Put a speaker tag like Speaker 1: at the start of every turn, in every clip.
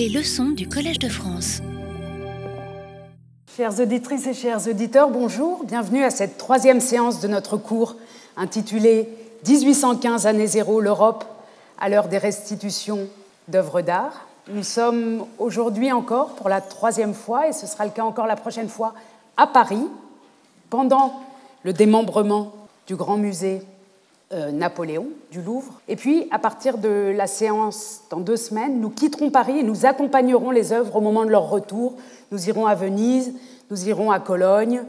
Speaker 1: Les leçons du Collège de France.
Speaker 2: Chères auditrices et chers auditeurs, bonjour. Bienvenue à cette troisième séance de notre cours intitulé 1815 année zéro, l'Europe à l'heure des restitutions d'œuvres d'art. Nous sommes aujourd'hui encore pour la troisième fois, et ce sera le cas encore la prochaine fois, à Paris, pendant le démembrement du Grand Musée euh, Napoléon du Louvre. Et puis, à partir de la séance dans deux semaines, nous quitterons Paris et nous accompagnerons les œuvres au moment de leur retour. Nous irons à Venise, nous irons à Cologne,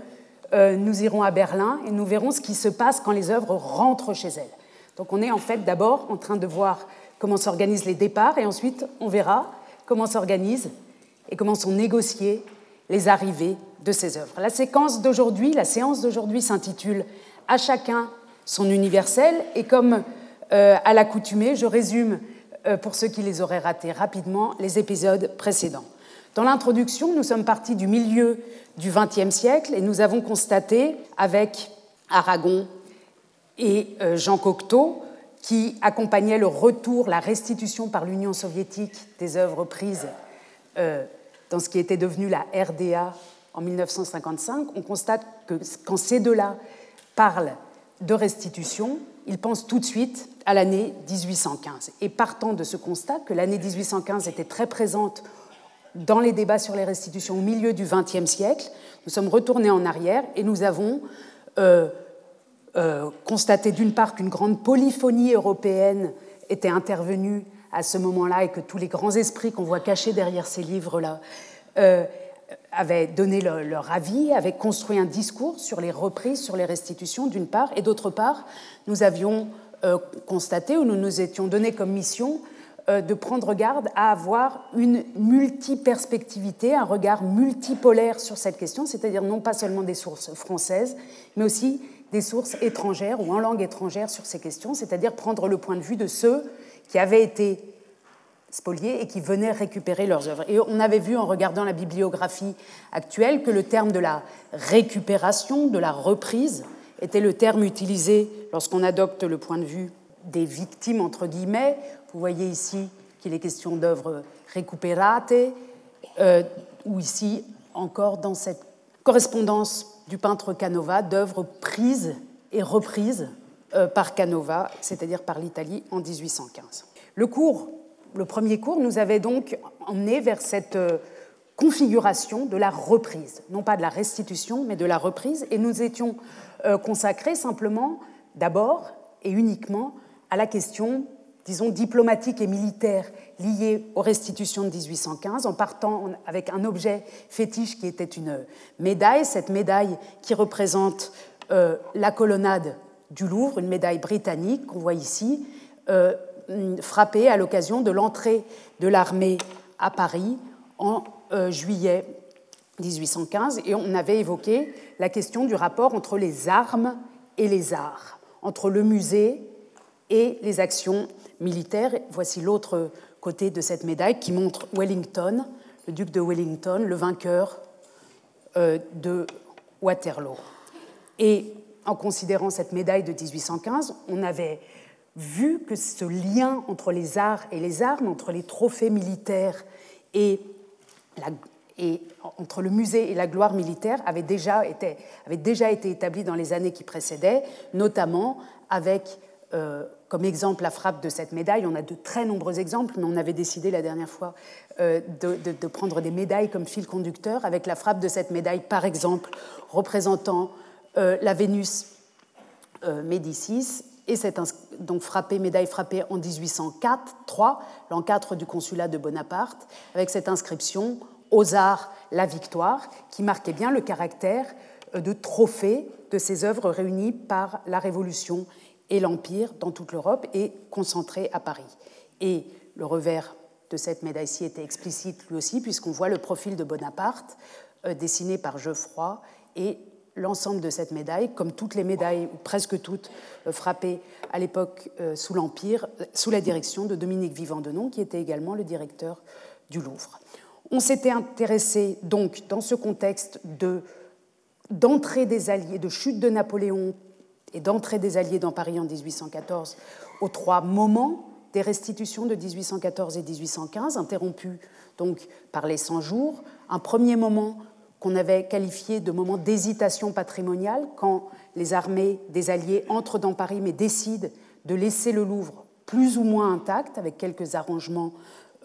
Speaker 2: euh, nous irons à Berlin et nous verrons ce qui se passe quand les œuvres rentrent chez elles. Donc on est en fait d'abord en train de voir comment s'organisent les départs et ensuite on verra comment s'organisent et comment sont négociées les arrivées de ces œuvres. La séquence d'aujourd'hui, la séance d'aujourd'hui s'intitule À chacun son universel. Et comme euh, à l'accoutumée, je résume, euh, pour ceux qui les auraient ratés rapidement, les épisodes précédents. Dans l'introduction, nous sommes partis du milieu du XXe siècle et nous avons constaté avec Aragon et euh, Jean Cocteau qui accompagnaient le retour, la restitution par l'Union soviétique des œuvres prises dans ce qui était devenu la RDA en 1955. On constate que quand ces deux-là parlent de restitution, il pense tout de suite à l'année 1815. Et partant de ce constat que l'année 1815 était très présente dans les débats sur les restitutions au milieu du XXe siècle, nous sommes retournés en arrière et nous avons euh, euh, constaté d'une part qu'une grande polyphonie européenne était intervenue à ce moment-là et que tous les grands esprits qu'on voit cachés derrière ces livres-là euh, avaient donné leur, avis, avaient construit un discours sur les reprises, sur les restitutions, d'une part, et d'autre part, nous avions euh, constaté, ou nous nous étions donné comme mission, euh, de prendre garde à avoir une multiperspectivité, un regard multipolaire sur cette question, c'est-à-dire non pas seulement des sources françaises, mais aussi des sources étrangères ou en langue étrangère sur ces questions, c'est-à-dire prendre le point de vue de ceux qui avaient été spoliés et qui venaient récupérer leurs œuvres. Et on avait vu en regardant la bibliographie actuelle que le terme de la récupération, de la reprise, était le terme utilisé lorsqu'on adopte le point de vue des victimes, entre guillemets. Vous voyez ici qu'il est question d'œuvres récupérate, euh, ou ici encore dans cette correspondance du peintre Canova d'œuvres prises et reprises euh, par Canova, c'est-à-dire par l'Italie en 1815. Le cours le premier cours nous avait donc emmené vers cette euh, configuration de la reprise, non pas de la restitution, mais de la reprise, et nous étions euh, consacrés simplement, d'abord et uniquement, à la question, disons, diplomatique et militaire liée aux restitutions de 1815, en partant avec un objet fétiche qui était une médaille, cette médaille qui représente euh, la colonnade du Louvre, une médaille britannique qu'on voit ici, frappé à l'occasion de l'entrée de l'armée à Paris en euh, juillet 1815 et on avait évoqué la question du rapport entre les armes et les arts, entre le musée et les actions militaires. Voici l'autre côté de cette médaille qui montre Wellington, le duc de Wellington, le vainqueur euh, de Waterloo. Et en considérant cette médaille de 1815, on avait vu que ce lien entre les arts et les armes, entre les trophées militaires et, entre le musée et la gloire militaire avait déjà été, établi dans les années qui précédaient, notamment avec euh, comme exemple la frappe de cette médaille. On a de très nombreux exemples, mais on avait décidé la dernière fois euh, de, prendre des médailles comme fil conducteur, avec la frappe de cette médaille, par exemple, représentant euh, la Vénus Médicis et c'est donc frappé, médaille frappée en 1804, 3, l'an 4 du consulat de Bonaparte, avec cette inscription aux arts la victoire, qui marquait bien le caractère euh, de trophée de ces œuvres réunies par la Révolution et l'Empire dans toute l'Europe et concentrées à Paris. Et le revers de cette médaille-ci était explicite lui aussi, puisqu'on voit le profil de Bonaparte euh, dessiné par Geoffroy et l'ensemble de cette médaille, comme toutes les médailles, ou presque toutes, euh, frappées à l'époque euh, sous l'Empire, euh, sous la direction de Dominique Vivant-Denon, qui était également le directeur du Louvre. On s'était intéressé donc, dans ce contexte de, d'entrée des Alliés, de chute de Napoléon et d'entrée des Alliés dans Paris en 1814, aux trois moments des restitutions de 1814 et 1815, interrompues donc par les 100 jours, un premier moment qu'on avait qualifié de moment d'hésitation patrimoniale, quand les armées des Alliés entrent dans Paris mais décident de laisser le Louvre plus ou moins intact, avec quelques arrangements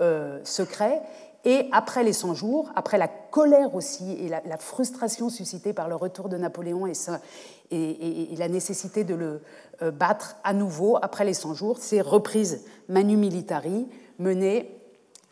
Speaker 2: euh, secrets. Et après les 100 jours, après la colère aussi et la, frustration suscitée par le retour de Napoléon et, la nécessité de le euh, battre à nouveau, après les 100 jours, c'est reprise Manu Militari menée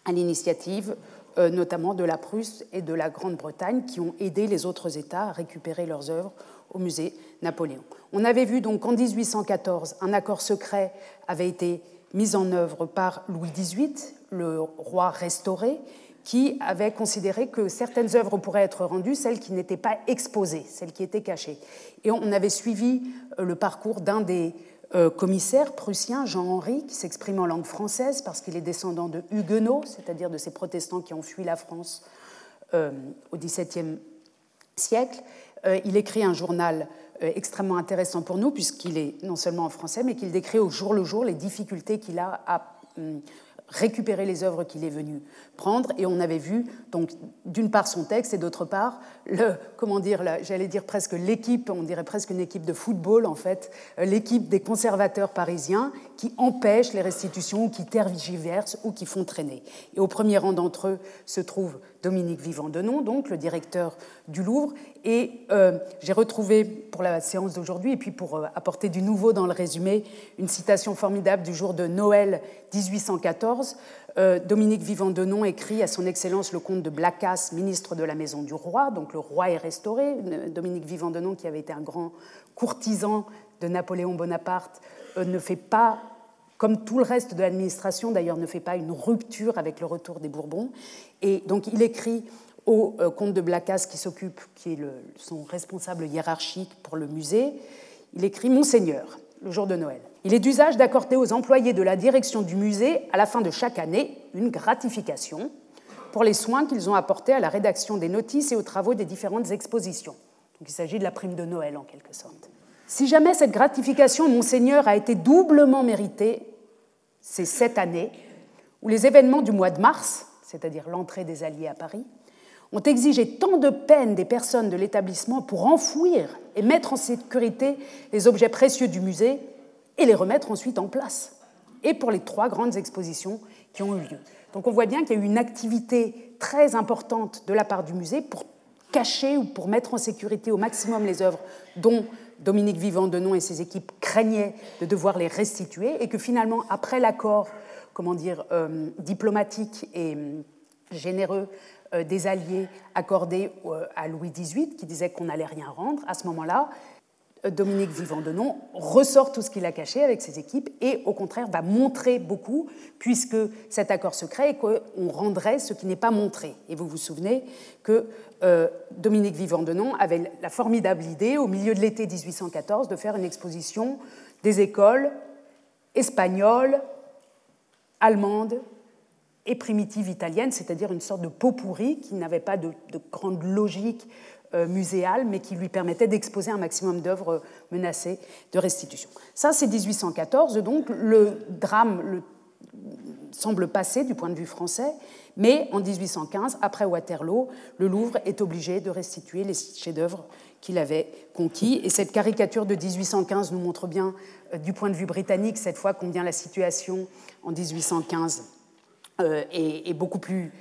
Speaker 2: à l'initiative notamment de la Prusse et de la Grande-Bretagne, qui ont aidé les autres États à récupérer leurs œuvres au musée Napoléon. On avait vu donc qu'en 1814, un accord secret avait été mis en œuvre par Louis XVIII, le roi restauré, qui avait considéré que certaines œuvres pourraient être rendues, celles qui n'étaient pas exposées, celles qui étaient cachées. Et on avait suivi euh, le parcours d'un des euh, commissaire prussien, Jean-Henri, qui s'exprime en langue française parce qu'il est descendant de huguenots, c'est-à-dire de ces protestants qui ont fui la France euh, au XVIIe siècle. Euh, il écrit un journal extrêmement intéressant pour nous, puisqu'il est non seulement en français, mais qu'il décrit au jour le jour les difficultés qu'il a à hum, récupérer les œuvres qu'il est venu prendre. Et on avait vu, donc, d'une part son texte et d'autre part, le, comment dire, j'allais dire presque l'équipe, on dirait presque une équipe de football en fait, l'équipe des conservateurs parisiens qui empêchent les restitutions ou qui tergiversent ou qui font traîner. Et au premier rang d'entre eux se trouve Dominique Vivant-Denon, donc le directeur du Louvre. Et euh, j'ai retrouvé pour la séance d'aujourd'hui, et puis pour euh, apporter du nouveau dans le résumé, une citation formidable du jour de Noël 1814. Euh, Dominique Vivant-Denon écrit à son Excellence le comte de Blacas, ministre de la Maison du Roi, donc le roi est restauré. Dominique Vivant-Denon, qui avait été un grand courtisan de Napoléon Bonaparte, ne fait pas comme tout le reste de l'administration d'ailleurs ne fait pas une rupture avec le retour des Bourbons. Et donc il écrit au euh, comte de Blacas qui s'occupe, qui est son responsable hiérarchique pour le musée, il écrit Monseigneur, le jour de Noël. Il est d'usage d'accorder aux employés de la direction du musée, à la fin de chaque année, une gratification pour les soins qu'ils ont apportés à la rédaction des notices et aux travaux des différentes expositions. Donc il s'agit de la prime de Noël en quelque sorte. Si jamais cette gratification, Monseigneur, a été doublement méritée, c'est cette année où les événements du mois de mars, c'est-à-dire l'entrée des Alliés à Paris, ont exigé tant de peine des personnes de l'établissement pour enfouir et mettre en sécurité les objets précieux du musée et les remettre ensuite en place, et pour les trois grandes expositions qui ont eu lieu. Donc on voit bien qu'il y a eu une activité très importante de la part du musée pour cacher ou pour mettre en sécurité au maximum les œuvres dont Dominique Vivant-Denon et ses équipes craignaient de devoir les restituer et que finalement, après l'accord comment dire, euh, diplomatique et euh, généreux euh, des Alliés accordé à Louis XVIII, qui disait qu'on n'allait rien rendre, à ce moment-là, Dominique Vivant-Denon ressort tout ce qu'il a caché avec ses équipes et au contraire va montrer beaucoup puisque cet accord secret est qu'on rendrait ce qui n'est pas montré. Et vous vous souvenez que euh, Dominique Vivant-Denon avait la formidable idée au milieu de l'été 1814 de faire une exposition des écoles espagnoles, allemandes et primitives italiennes, c'est-à-dire une sorte de pot pourri qui n'avait pas de, de grande logique muséale, mais qui lui permettait d'exposer un maximum d'œuvres menacées de restitution. Ça, c'est 1814, donc le drame semble passer du point de vue français, mais en 1815, après Waterloo, le Louvre est obligé de restituer les chefs-d'œuvre qu'il avait conquis. Et cette caricature de 1815 nous montre bien, euh, du point de vue britannique, cette fois, combien la situation en 1815 euh, est, beaucoup plus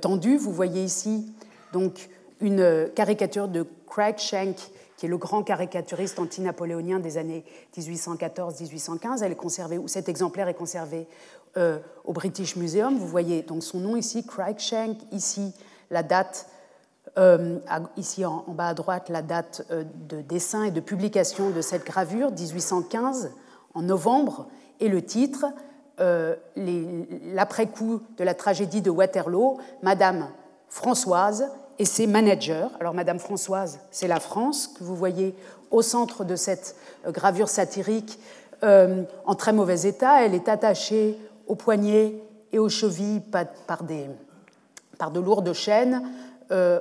Speaker 2: tendue. Vous voyez ici donc une caricature de Cruikshank, qui est le grand caricaturiste anti-napoléonien des années 1814-1815. Elle est conservée, cet exemplaire est conservé euh, au British Museum. Vous voyez donc son nom ici, Cruikshank, ici la date, euh, ici en, bas à droite, la date euh, de dessin et de publication de cette gravure, 1815, en novembre, et le titre, l'après-coup de la tragédie de Waterloo, Madame Françoise et ses managers. Alors Madame Françoise, c'est la France que vous voyez au centre de cette euh, gravure satirique euh, en très mauvais état. Elle est attachée aux poignets et aux chevilles par, des, par de lourdes chaînes. Euh,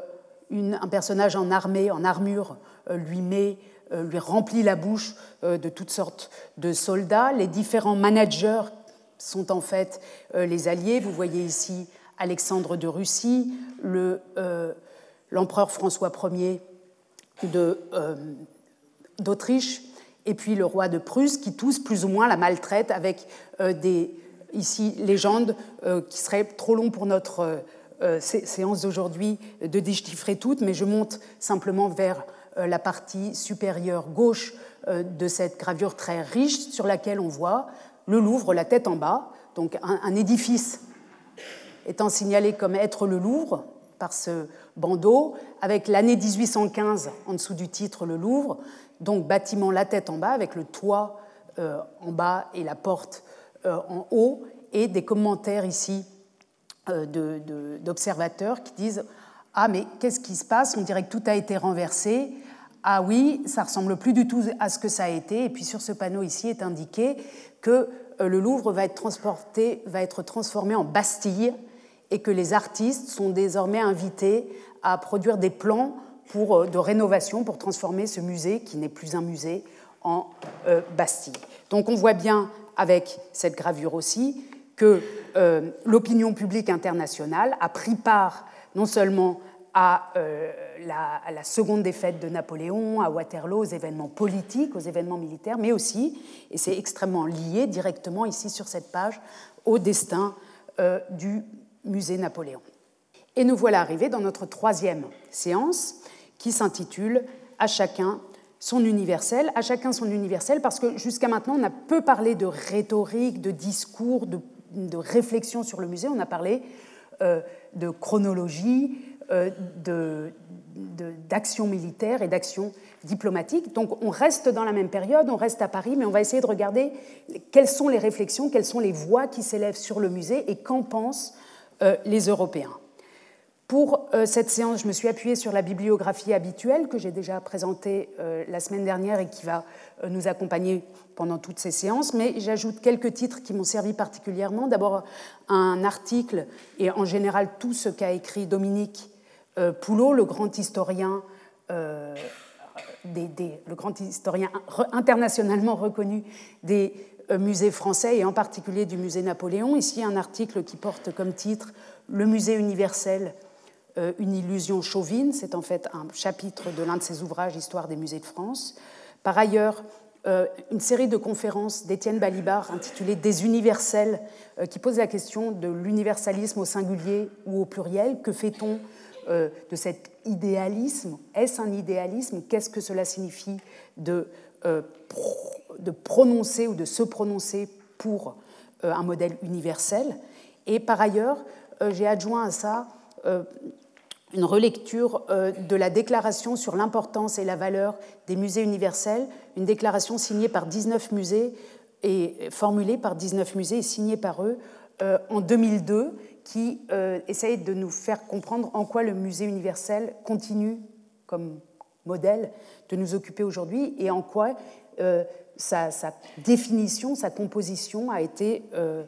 Speaker 2: un personnage en armée, en armure, lui met lui remplit la bouche de toutes sortes de soldats. Les différents managers sont en fait les alliés. Vous voyez ici Alexandre de Russie, l'empereur François Ier d'Autriche, et puis le roi de Prusse, qui tous plus ou moins la maltraitent avec des ici légendes qui seraient trop longs pour notre séance d'aujourd'hui de déchiffrer toutes, mais je monte simplement vers la partie supérieure gauche de cette gravure très riche sur laquelle on voit le Louvre, la tête en bas, donc un, édifice étant signalé comme être le Louvre par ce bandeau, avec l'année 1815 en dessous du titre le Louvre, donc bâtiment la tête en bas avec le toit euh, en bas et la porte euh, en haut, et des commentaires ici euh, d'observateurs qui disent Ah, mais qu'est-ce qui se passe? On dirait que tout a été renversé. Ah oui, ça ressemble plus du tout à ce que ça a été. Et puis sur ce panneau ici est indiqué que le Louvre va être transporté, va être transformé en Bastille et que les artistes sont désormais invités à produire des plans euh, de rénovation pour transformer ce musée, qui n'est plus un musée, en euh, Bastille. Donc on voit bien avec cette gravure aussi que l'opinion publique internationale a pris part non seulement à, euh, la, seconde défaite de Napoléon, à Waterloo, aux événements politiques, aux événements militaires, mais aussi, et c'est extrêmement lié directement ici sur cette page, au destin euh, du musée Napoléon. Et nous voilà arrivés dans notre troisième séance qui s'intitule À chacun son universel, à chacun son universel, parce que jusqu'à maintenant, on a peu parlé de rhétorique, de discours, de, réflexion sur le musée, on a parlé euh, de chronologie, euh, d'action militaire et d'action diplomatique. Donc on reste dans la même période, on reste à Paris, mais on va essayer de regarder quelles sont les réflexions, quelles sont les voix qui s'élèvent sur le musée et qu'en pensent les Européens. Pour euh, cette séance, je me suis appuyée sur la bibliographie habituelle que j'ai déjà présentée la semaine dernière et qui va nous accompagner pendant toutes ces séances, mais j'ajoute quelques titres qui m'ont servi particulièrement. D'abord, un article et en général tout ce qu'a écrit Dominique euh, Poulot, le grand historien, euh, le grand historien internationalement reconnu des euh, musées français et en particulier du musée Napoléon. Ici, un article qui porte comme titre Le musée universel, une illusion chauvine. C'est en fait un chapitre de l'un de ses ouvrages, Histoire des musées de France. Par ailleurs, une série de conférences d'Étienne Balibar intitulée Des universels, qui pose la question de l'universalisme au singulier ou au pluriel. Que fait-on euh, de cet idéalisme? Est-ce un idéalisme? Qu'est-ce que cela signifie de, euh, de prononcer ou de se prononcer pour euh, un modèle universel. Et par ailleurs, j'ai adjoint à ça une relecture de la déclaration sur l'importance et la valeur des musées universels, une déclaration signée par 19 musées et formulée par 19 musées et signée par eux en 2002 qui euh, essaye de nous faire comprendre en quoi le musée universel continue comme modèle de nous occuper aujourd'hui et en quoi euh, sa, définition, sa composition a été euh,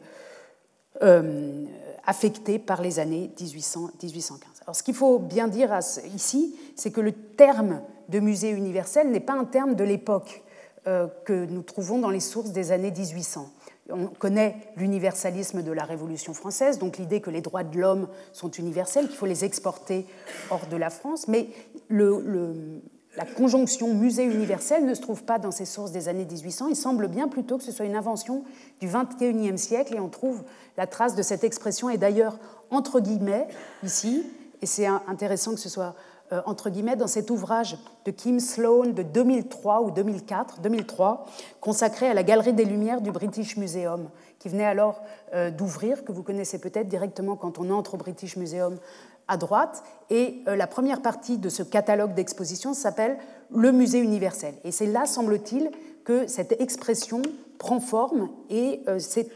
Speaker 2: affectée par les années 1800, 1815. Alors ce qu'il faut bien dire ici, c'est que le terme de musée universel n'est pas un terme de l'époque que nous trouvons dans les sources des années 1800. On connaît l'universalisme de la Révolution française, donc l'idée que les droits de l'homme sont universels, qu'il faut les exporter hors de la France, mais la conjonction musée universel ne se trouve pas dans ces sources des années 1800. Il semble bien plutôt que ce soit une invention du XXIe siècle et on trouve la trace de cette expression, et d'ailleurs entre guillemets ici, et c'est intéressant que ce soit entre guillemets, dans cet ouvrage de Kim Sloan de 2003 ou 2004, 2003, consacré à la Galerie des Lumières du British Museum, qui venait alors euh, d'ouvrir, que vous connaissez peut-être directement quand on entre au British Museum à droite. Et euh, la première partie de ce catalogue d'exposition s'appelle Le Musée universel. Et c'est là, semble-t-il, que cette expression prend forme et c'est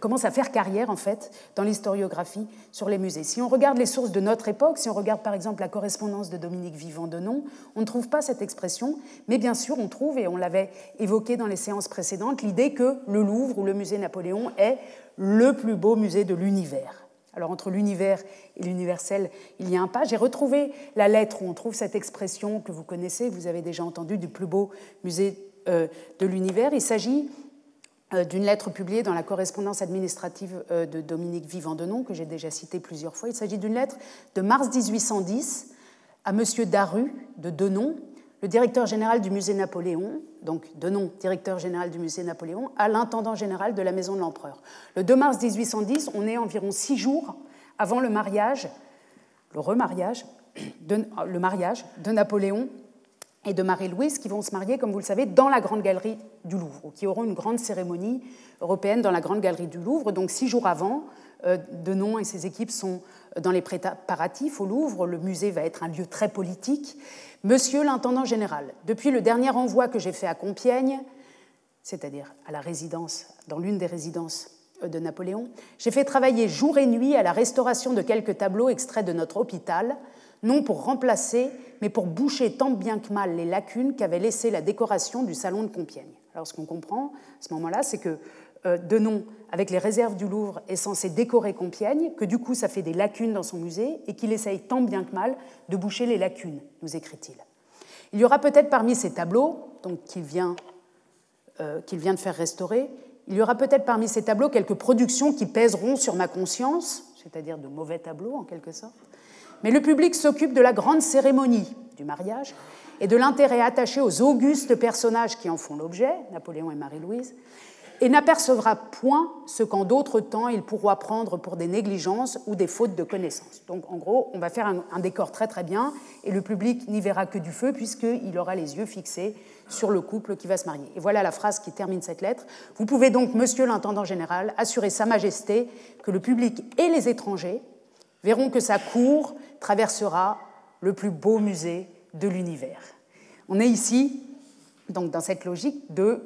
Speaker 2: commence à faire carrière en fait dans l'historiographie sur les musées. Si on regarde les sources de notre époque, si on regarde par exemple la correspondance de Dominique Vivant de Nom, on ne trouve pas cette expression, mais bien sûr on trouve, et on l'avait évoqué dans les séances précédentes, l'idée que le Louvre ou le musée Napoléon est le plus beau musée de l'univers. Alors entre l'univers et l'universel, il y a un pas. J'ai retrouvé la lettre où on trouve cette expression que vous connaissez, vous avez déjà entendu, du plus beau musée euh, de l'univers. Il s'agit d'une lettre publiée dans la correspondance administrative de Dominique Vivant-Denon, que j'ai déjà citée plusieurs fois. Il s'agit d'une lettre de mars 1810 à M. Daru de Denon, le directeur général du musée Napoléon, donc Denon, directeur général du musée Napoléon, à l'intendant général de la maison de l'empereur. Le 2 mars 1810, on est environ six jours avant le mariage, le remariage, le mariage de Napoléon et de Marie-Louise qui vont se marier, comme vous le savez, dans la Grande Galerie du Louvre, ou qui auront une grande cérémonie européenne dans la Grande Galerie du Louvre. Donc six jours avant, euh, Denon et ses équipes sont dans les préparatifs au Louvre. Le musée va être un lieu très politique. Monsieur l'intendant général, depuis le dernier envoi que j'ai fait à Compiègne, c'est-à-dire à la résidence, dans l'une des résidences euh, de Napoléon, j'ai fait travailler jour et nuit à la restauration de quelques tableaux extraits de notre hôpital, non pour remplacer, mais pour boucher tant bien que mal les lacunes qu'avait laissées la décoration du salon de Compiègne. Alors ce qu'on comprend à ce moment-là, c'est que euh, Denon, avec les réserves du Louvre, est censé décorer Compiègne, que du coup ça fait des lacunes dans son musée, et qu'il essaye tant bien que mal de boucher les lacunes, nous écrit-il. Il y aura peut-être parmi ces tableaux, donc qu'il vient, euh, qu'il vient de faire restaurer, il y aura peut-être parmi ces tableaux quelques productions qui pèseront sur ma conscience, c'est-à-dire de mauvais tableaux en quelque sorte, mais le public s'occupe de la grande cérémonie du mariage et de l'intérêt attaché aux augustes personnages qui en font l'objet, Napoléon et Marie-Louise, et n'apercevra point ce qu'en d'autres temps il pourra prendre pour des négligences ou des fautes de connaissance. Donc en gros, on va faire un, décor très très bien et le public n'y verra que du feu puisqu'il aura les yeux fixés sur le couple qui va se marier. Et voilà la phrase qui termine cette lettre. Vous pouvez donc, monsieur l'intendant général, assurer Sa Majesté que le public et les étrangers verront que sa cour traversera le plus beau musée de l'univers. On est ici donc dans cette logique de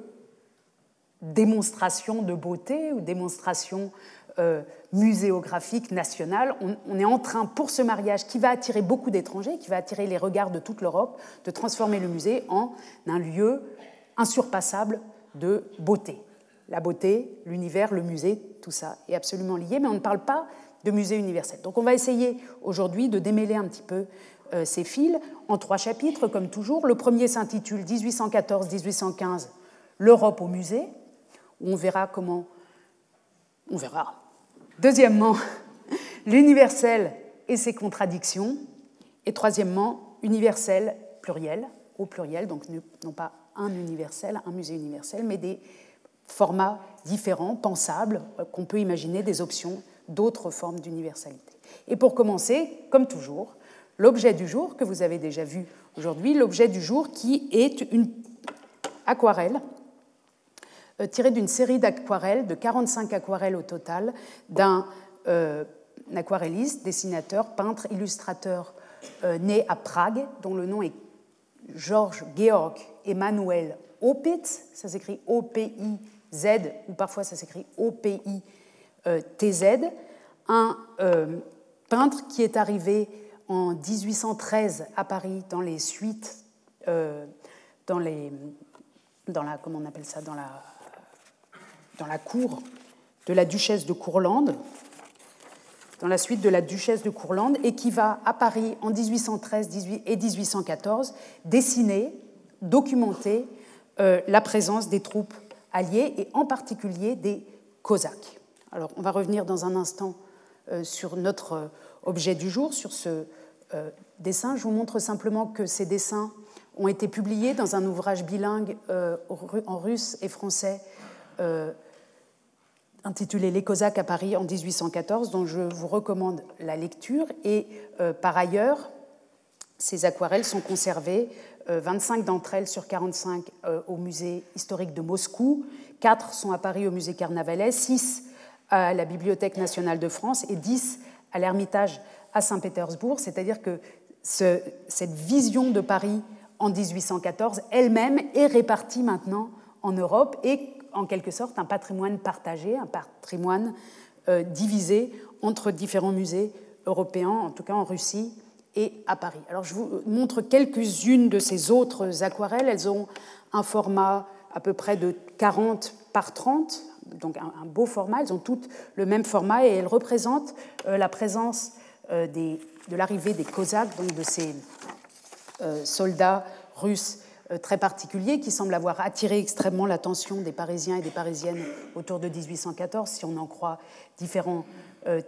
Speaker 2: démonstration de beauté ou démonstration euh, muséographique nationale. On, est en train, pour ce mariage qui va attirer beaucoup d'étrangers, qui va attirer les regards de toute l'Europe, de transformer le musée en un lieu insurpassable de beauté. La beauté, l'univers, le musée, tout ça est absolument lié, mais on ne parle pas de musée universel. Donc on va essayer aujourd'hui de démêler un petit peu euh, ces fils en trois chapitres, comme toujours. Le premier s'intitule 1814-1815, l'Europe au musée où on verra comment. On verra. Deuxièmement, l'universel et ses contradictions. Et troisièmement, universel pluriel, au pluriel, donc non pas un universel, un musée universel, mais des formats différents, pensables, euh, qu'on peut imaginer des options d'autres formes d'universalité. Et pour commencer, comme toujours, l'objet du jour que vous avez déjà vu aujourd'hui, l'objet du jour qui est une aquarelle euh, tiré d'une série d'aquarelles, de 45 aquarelles au total, d'un euh, aquarelliste, dessinateur, peintre, illustrateur euh, né à Prague, dont le nom est Georges Georg Emmanuel Opitz, ça s'écrit O-P-I-Z, ou parfois ça s'écrit O-P-I-T-Z, un peintre qui est arrivé en 1813 à Paris dans les suites, dans, les, dans la, on appelle ça, dans la cour de la duchesse de Courlande, dans la suite de la duchesse de Courlande, et qui va à Paris en 1813 et 1814 dessiner, documenter euh, la présence des troupes alliées et en particulier des Cosaques. Alors on va revenir dans un instant euh, sur notre euh, objet du jour, sur ce dessin. Je vous montre simplement que ces dessins ont été publiés dans un ouvrage bilingue en russe et français intitulé Les Cosaques à Paris en 1814, dont je vous recommande la lecture. Et euh, par ailleurs, ces aquarelles sont conservées, 25 euh, d'entre elles sur 45 euh, au musée historique de Moscou, 4 sont à Paris au musée Carnavalet, 6 à la Bibliothèque nationale de France et 10 à l'Ermitage à Saint-Pétersbourg. C'est-à-dire que cette vision de Paris en 1814 elle-même est répartie maintenant en Europe et en quelque sorte un patrimoine partagé, un patrimoine euh, divisé entre différents musées européens, en tout cas en Russie et à Paris. Alors je vous montre quelques-unes de ces autres aquarelles. Elles ont un format à peu près de 40 par 30, donc un, beau format. Elles ont toutes le même format et elles représentent euh, la présence euh, de l'arrivée des Cosaques, donc de ces soldats russes très particulier qui semble avoir attiré extrêmement l'attention des Parisiens et des Parisiennes autour de 1814, si on en croit différents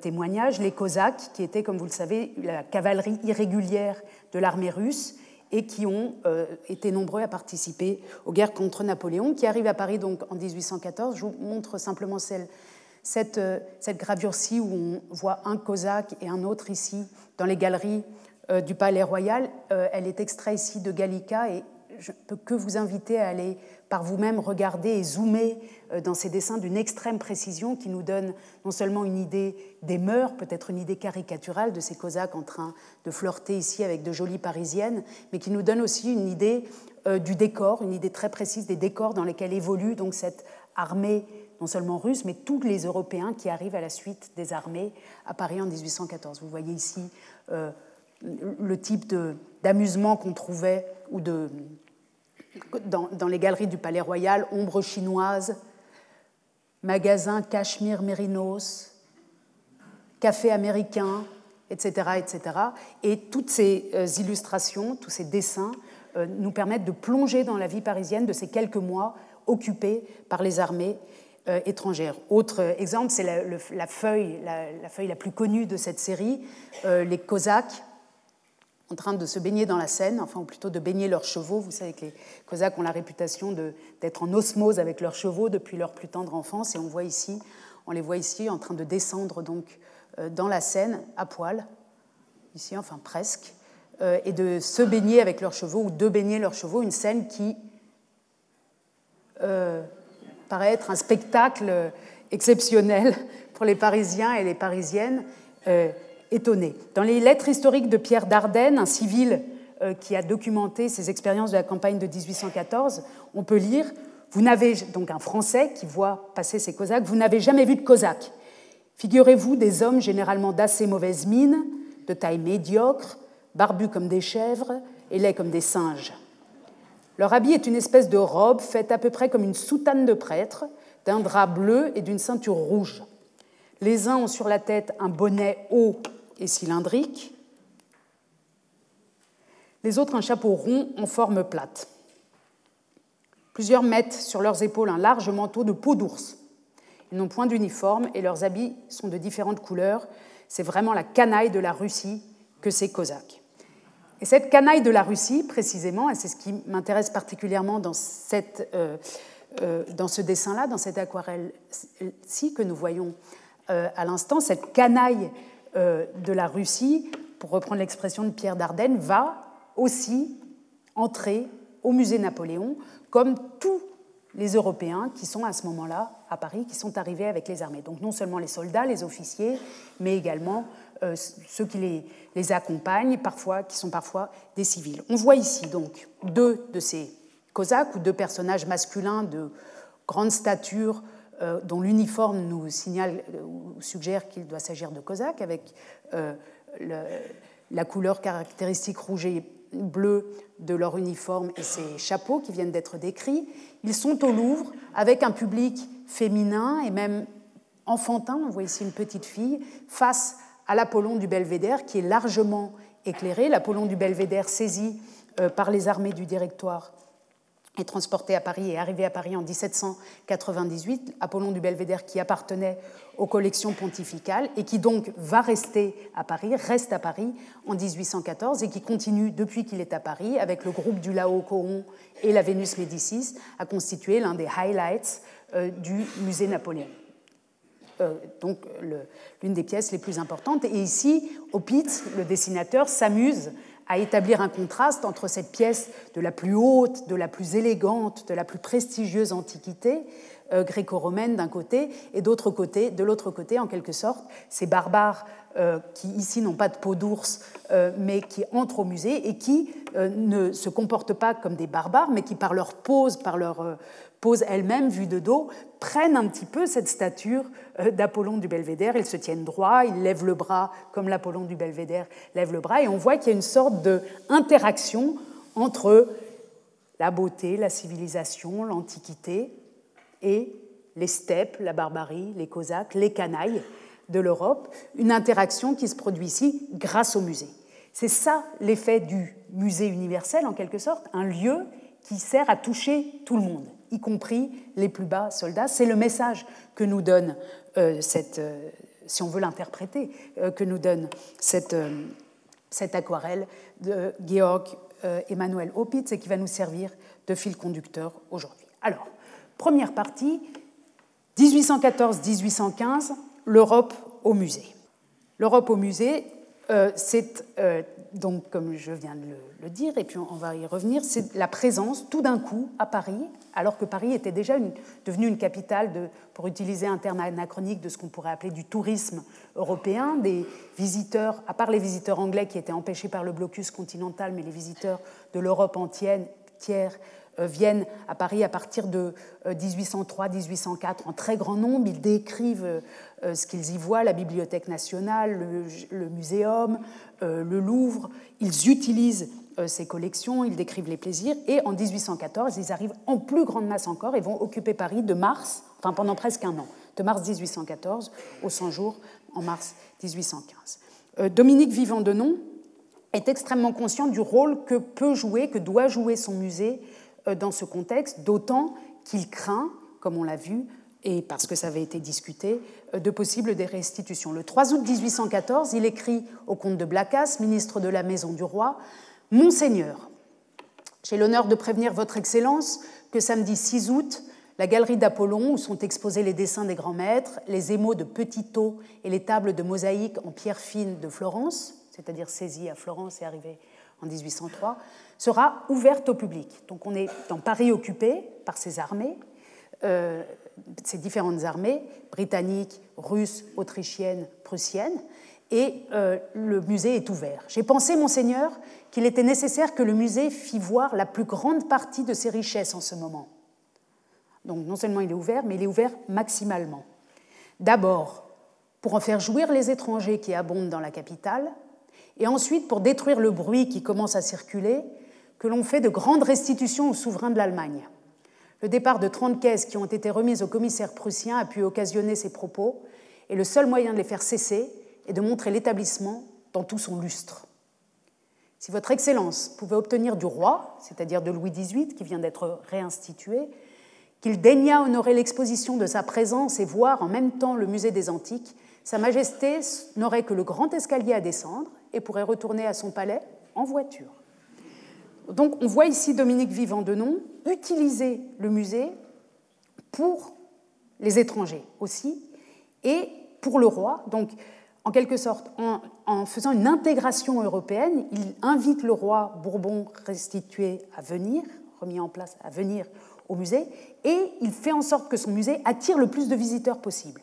Speaker 2: témoignages. Les Cosaques, qui étaient, comme vous le savez, la cavalerie irrégulière de l'armée russe et qui ont été nombreux à participer aux guerres contre Napoléon, qui arrivent à Paris donc en 1814. Je vous montre simplement euh, cette gravure-ci où on voit un cosaque et un autre ici dans les galeries euh, du Palais Royal, euh, elle est extraite ici de Gallica et je ne peux que vous inviter à aller par vous-même regarder et zoomer dans ces dessins d'une extrême précision qui nous donne non seulement une idée des mœurs, peut-être une idée caricaturale de ces Cosaques en train de flirter ici avec de jolies Parisiennes, mais qui nous donne aussi une idée du décor, une idée très précise des décors dans lesquels évolue donc cette armée non seulement russes, mais tous les Européens qui arrivent à la suite des armées à Paris en 1814. Vous voyez ici euh, le type d'amusement qu'on trouvait ou de, dans, les galeries du Palais Royal, ombre chinoise, magasin cachemire mérinos, café américain, etc., etc. Et toutes ces euh, illustrations, tous ces dessins euh, nous permettent de plonger dans la vie parisienne de ces quelques mois occupés par les armées euh, étrangères. Autre exemple, c'est la, feuille, la, plus connue de cette série, les Cosaques en train de se baigner dans la Seine, enfin ou plutôt de baigner leurs chevaux. Vous savez que les Cosaques ont la réputation d'être en osmose avec leurs chevaux depuis leur plus tendre enfance, et on voit ici, on les voit ici en train de descendre donc euh, dans la Seine à poil, ici, enfin presque, et de se baigner avec leurs chevaux ou de baigner leurs chevaux, une scène qui paraît être un spectacle exceptionnel pour les Parisiens et les Parisiennes euh, Dans les lettres historiques de Pierre Dardenne, un civil euh, qui a documenté ses expériences de la campagne de 1814, on peut lire Vous n'avez, donc un Français qui voit passer ces Cosaques, vous n'avez jamais vu de Cosaques. Figurez-vous des hommes généralement d'assez mauvaise mine, de taille médiocre, barbus comme des chèvres et laids comme des singes. Leur habit est une espèce de robe faite à peu près comme une soutane de prêtre, d'un drap bleu et d'une ceinture rouge. Les uns ont sur la tête un bonnet haut et cylindrique, les autres un chapeau rond en forme plate. Plusieurs mettent sur leurs épaules un large manteau de peau d'ours. Ils n'ont point d'uniforme et leurs habits sont de différentes couleurs. C'est vraiment la canaille de la Russie que ces Cosaques. Et cette canaille de la Russie, précisément, et c'est ce qui m'intéresse particulièrement dans, euh, euh, dans ce dessin-là, dans cette aquarelle-ci que nous voyons euh, à l'instant, cette canaille de la Russie, pour reprendre l'expression de Pierre Dardenne, va aussi entrer au musée Napoléon, comme tous les Européens qui sont à ce moment-là à Paris, qui sont arrivés avec les armées. Donc non seulement les soldats, les officiers, mais également euh, ceux qui les, les, accompagnent, parfois, qui sont parfois des civils. On voit ici donc deux de ces Cosaques ou deux personnages masculins de grande stature euh, dont l'uniforme nous signale euh, ou suggère qu'il doit s'agir de Cosaques avec la couleur caractéristique rouge et bleu de leur uniforme et ces chapeaux qui viennent d'être décrits. Ils sont au Louvre avec un public féminin et même enfantin, on voit ici une petite fille, face à l'Apollon du Belvédère, qui est largement éclairé. L'Apollon du Belvédère, saisi euh, par les armées du Directoire, est transporté à Paris et arrivé à Paris en 1798. Apollon du Belvédère qui appartenait aux collections pontificales et qui donc va rester à Paris, reste à Paris en 1814 et qui continue depuis qu'il est à Paris avec le groupe du Laocoon et la Vénus Médicis à constituer l'un des highlights euh, du musée Napoléon. Euh, donc l'une des pièces les plus importantes. Et ici, Opitz, le dessinateur, s'amuse à établir un contraste entre cette pièce de la plus haute, de la plus élégante, de la plus prestigieuse antiquité euh, gréco-romaine d'un côté, et côté, de l'autre côté, en quelque sorte, ces barbares euh, qui ici n'ont pas de peau d'ours, mais qui entrent au musée et qui ne se comportent pas comme des barbares, mais qui par leur pose, par leur pose elles-mêmes, vues de dos, prennent un petit peu cette stature euh, d'Apollon du Belvédère. Ils se tiennent droit, ils lèvent le bras comme l'Apollon du Belvédère lève le bras, et on voit qu'il y a une sorte d'interaction entre la beauté, la civilisation, l'antiquité et les steppes, la barbarie, les cosaques, les canailles de l'Europe, une interaction qui se produit ici grâce au musée. C'est ça l'effet du musée universel, en quelque sorte, un lieu qui sert à toucher tout le monde, y compris les plus bas soldats. C'est le message que nous donne cette, si on veut l'interpréter, que nous donne cette, cette aquarelle de Georg Emmanuel Opitz et qui va nous servir de fil conducteur aujourd'hui. Alors, première partie, 1814-1815, l'Europe au musée. L'Europe au musée, euh, c'est euh, donc, comme je viens de le, dire, et puis on, va y revenir, c'est la présence tout d'un coup à Paris, alors que Paris était déjà devenue une capitale, de, pour utiliser un terme anachronique, de ce qu'on pourrait appeler du tourisme européen, des visiteurs, à part les visiteurs anglais qui étaient empêchés par le blocus continental, mais les visiteurs de l'Europe entière viennent à Paris à partir de 1803-1804 euh, en très grand nombre. Ils décrivent euh, ce qu'ils y voient, la Bibliothèque nationale, le, Muséum, le Louvre. Ils utilisent ces collections, ils décrivent les plaisirs. Et en 1814, ils arrivent en plus grande masse encore et vont occuper Paris de mars, enfin pendant presque un an, de mars 1814 au 100 jours en mars 1815. Dominique Vivant Denon est extrêmement conscient du rôle que peut jouer, que doit jouer son musée euh, dans ce contexte, d'autant qu'il craint, comme on l'a vu, et parce que ça avait été discuté, euh, de possibles restitutions. Le 3 août 1814, il écrit au comte de Blacas, ministre de la Maison du Roi, Monseigneur, j'ai l'honneur de prévenir Votre Excellence que samedi 6 août, la galerie d'Apollon, où sont exposés les dessins des grands maîtres, les émaux de Petitot et les tables de mosaïque en pierre fine de Florence, c'est-à-dire saisies à Florence et arrivées en 1803, sera ouverte au public. Donc on est dans Paris occupé par ces armées, euh, ces différentes armées, britanniques, russes, autrichiennes, prussiennes, et euh, le musée est ouvert. J'ai pensé, monseigneur, qu'il était nécessaire que le musée fît voir la plus grande partie de ses richesses en ce moment. Donc non seulement il est ouvert, mais il est ouvert maximalement. D'abord, pour en faire jouir les étrangers qui abondent dans la capitale, et ensuite pour détruire le bruit qui commence à circuler, que l'on fait de grandes restitutions aux souverains de l'Allemagne. Le départ de 30 caisses qui ont été remises au commissaire prussien a pu occasionner ces propos, et le seul moyen de les faire cesser est de montrer l'établissement dans tout son lustre. Si Votre Excellence pouvait obtenir du roi, c'est-à-dire de Louis XVIII, qui vient d'être réinstitué, qu'il daignât honorer l'exposition de sa présence et voir en même temps le musée des Antiques, Sa Majesté n'aurait que le grand escalier à descendre et pourrait retourner à son palais en voiture. Donc on voit ici Dominique Vivant de Nom utiliser le musée pour les étrangers aussi et pour le roi. Donc en quelque sorte, en, faisant une intégration européenne, il invite le roi Bourbon restitué à venir, remis en place à venir au musée, et il fait en sorte que son musée attire le plus de visiteurs possible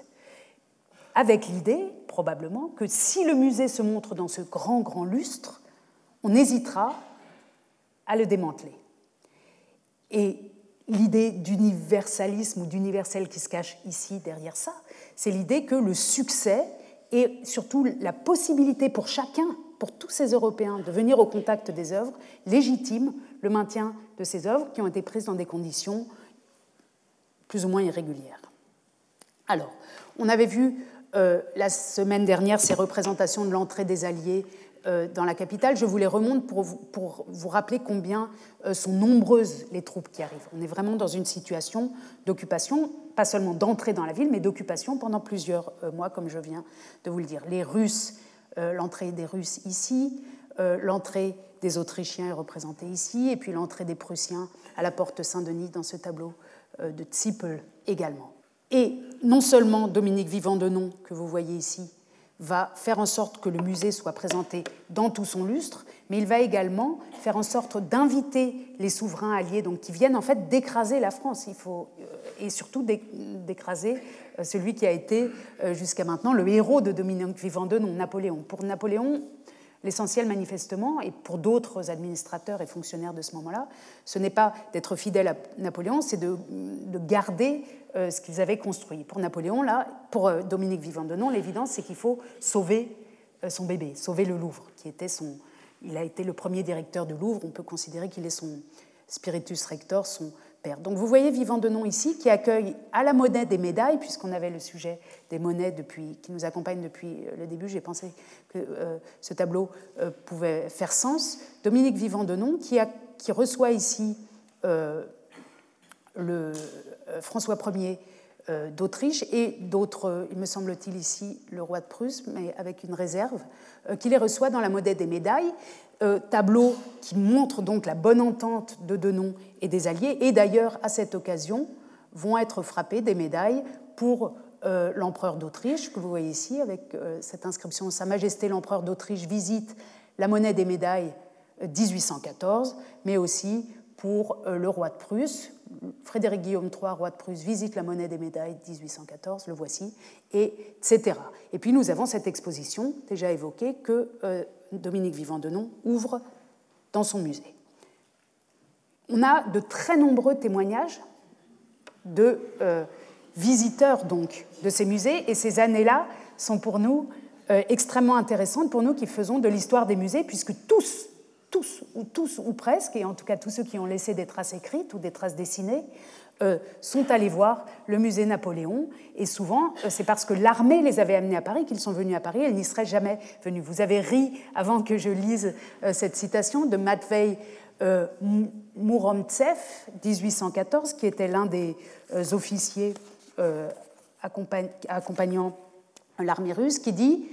Speaker 2: avec l'idée, probablement, que si le musée se montre dans ce grand, grand lustre, on hésitera à le démanteler. Et l'idée d'universalisme ou d'universel qui se cache ici derrière ça, c'est l'idée que le succès et surtout la possibilité pour chacun, pour tous ces Européens, de venir au contact des œuvres, légitime le maintien de ces œuvres qui ont été prises dans des conditions plus ou moins irrégulières. Alors, on avait vu euh, la semaine dernière ces représentations de l'entrée des Alliés euh, dans la capitale. Je vous les remonte pour vous, rappeler combien euh, sont nombreuses les troupes qui arrivent. On est vraiment dans une situation d'occupation, pas seulement d'entrée dans la ville, mais d'occupation pendant plusieurs mois, comme je viens de vous le dire. Les Russes, l'entrée des Russes ici, l'entrée des Autrichiens est représentée ici, et puis l'entrée des Prussiens à la porte Saint-Denis dans ce tableau de Zippel également. Et non seulement Dominique Vivant de Nom, que vous voyez ici, va faire en sorte que le musée soit présenté dans tout son lustre, mais il va également faire en sorte d'inviter les souverains alliés, donc qui viennent en fait d'écraser la France, il faut, euh, et surtout d'écraser euh, celui qui a été euh, jusqu'à maintenant le héros de Dominique Vivant de Nom, Napoléon. Pour Napoléon, L'essentiel, manifestement, et pour d'autres administrateurs et fonctionnaires de ce moment-là, ce n'est pas d'être fidèle à Napoléon, c'est de, garder euh, ce qu'ils avaient construit. Pour Napoléon, là, pour euh, Dominique Vivant de Nom, l'évidence, c'est qu'il faut sauver euh, son bébé, sauver le Louvre, qui était son. Il a été le premier directeur du Louvre. On peut considérer qu'il est son spiritus rector, son, donc vous voyez Vivant de Nom ici, qui accueille à la monnaie des médailles, puisqu'on avait le sujet des monnaies depuis, qui nous accompagne depuis euh, le début. J'ai pensé que euh, ce tableau euh, pouvait faire sens. Dominique Vivant de Nom, qui, qui reçoit ici le, François Ier d'Autriche et d'autres, il me semble-t-il ici, le roi de Prusse, mais avec une réserve, qui les reçoit dans la monnaie des médailles. tableau qui montre donc la bonne entente de Denon et des Alliés. Et d'ailleurs, à cette occasion, vont être frappées des médailles pour euh, l'empereur d'Autriche, que vous voyez ici, avec euh, cette inscription Sa Majesté l'empereur d'Autriche visite la monnaie des médailles 1814, euh, mais aussi pour le roi de Prusse. Frédéric Guillaume III, roi de Prusse, visite la monnaie des médailles 1814, le voici, et, etc. Et puis nous avons cette exposition, déjà évoquée, que Dominique Vivant-Denon ouvre dans son musée. On a de très nombreux témoignages de euh, visiteurs donc de ces musées. Et ces années-là sont pour nous euh, extrêmement intéressantes, pour nous qui faisons de l'histoire des musées, puisque tous, tous, ou tous, ou presque, et en tout cas tous ceux qui ont laissé des traces écrites ou des traces dessinées, euh, sont allés voir le musée Napoléon. Et souvent, c'est parce que l'armée les avait amenés à Paris qu'ils sont venus à Paris. Elles n'y seraient jamais venues. Vous avez ri avant que je lise cette citation de Matvei euh, Mouromtsev, 1814, qui était l'un des euh, officiers euh, accompagnant l'armée russe, qui dit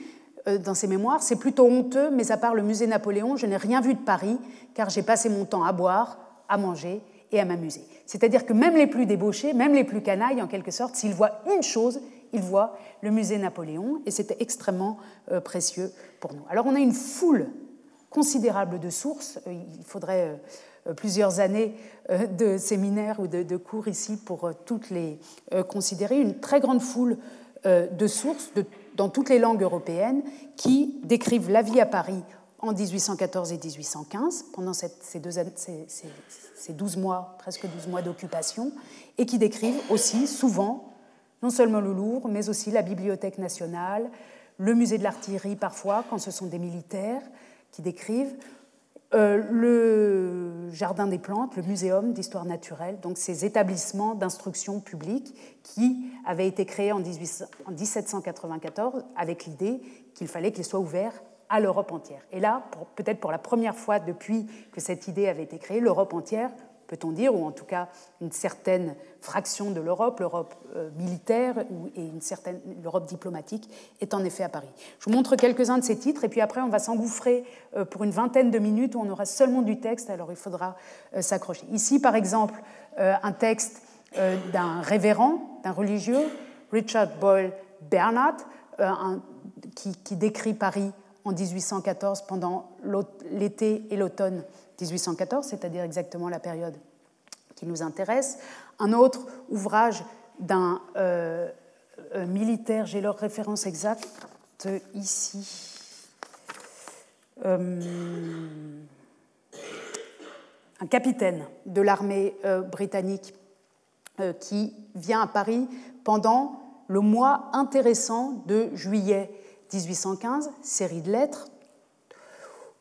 Speaker 2: dans ses mémoires C'est plutôt honteux, mais à part le musée Napoléon, je n'ai rien vu de Paris, car j'ai passé mon temps à boire, à manger et à m'amuser. C'est-à-dire que même les plus débauchés, même les plus canailles, en quelque sorte, s'ils voient une chose, ils voient le musée Napoléon, et c'était extrêmement précieux pour nous. Alors on a une foule considérable de sources. Euh, il faudrait euh, plusieurs années euh, de séminaires ou de, cours ici pour toutes les considérer. Une très grande foule de sources dans toutes les langues européennes qui décrivent la vie à Paris en 1814 et 1815, pendant ces, ces 12 mois, presque 12 mois d'occupation, et qui décrivent aussi souvent non seulement le Louvre, mais aussi la Bibliothèque nationale, le musée de l'artillerie parfois, quand ce sont des militaires, qui décrivent euh, le Jardin des plantes, le Muséum d'histoire naturelle, donc ces établissements d'instruction publique qui avaient été créés en, 1794 avec l'idée qu'il fallait qu'ils soient ouverts à l'Europe entière. Et là, peut-être pour la première fois depuis que cette idée avait été créée, l'Europe entière peut-on dire, ou en tout cas une certaine fraction de l'Europe, l'Europe euh, militaire et une certaine l'Europe diplomatique, est en effet à Paris. Je vous montre quelques-uns de ces titres et puis après on va s'engouffrer euh, pour une vingtaine de minutes où on aura seulement du texte, alors il faudra euh, s'accrocher. Ici, par exemple, un texte d'un révérend, d'un religieux, Richard Boyle Bernard, qui, qui décrit Paris en 1814 pendant l'été et l'automne 1814, c'est-à-dire exactement la période qui nous intéresse. Un autre ouvrage d'un euh, euh, militaire, j'ai leur référence exacte ici. Euh, un capitaine de l'armée britannique qui vient à Paris pendant le mois intéressant de juillet 1815, série de lettres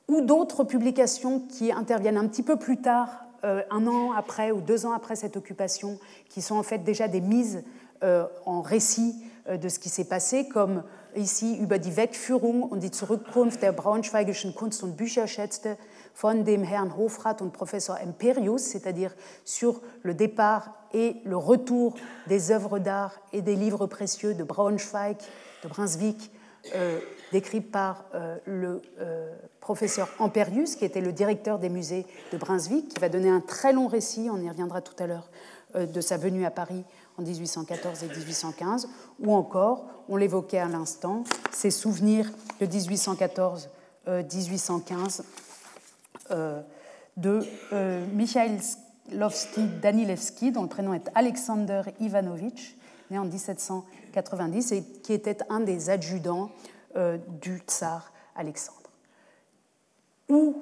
Speaker 2: ou d'autres publications qui interviennent un petit peu plus tard, euh, un an après ou deux ans après cette occupation, qui sont en fait déjà des mises euh, en récit euh, de ce qui s'est passé, comme ici über die Wegführung und die Zurückkunft der braunschweigischen Kunst- und Bücherschätze von dem Herrn Hofrat und Professor Imperius, c'est-à-dire sur le départ et le retour des œuvres d'art et des livres précieux de Braunschweig, de Brunswick, décrit par euh, le euh, professeur Amperius, qui était le directeur des musées de Brunswick, qui va donner un très long récit, on y reviendra tout à l'heure, de sa venue à Paris en 1814 et 1815, ou encore, on l'évoquait à l'instant, ses souvenirs de 1814-1815 de Michail Danilevski, dont le prénom est Alexander Ivanovitch, né en 1790 et qui était un des adjudants euh, du tsar Alexandre. Ou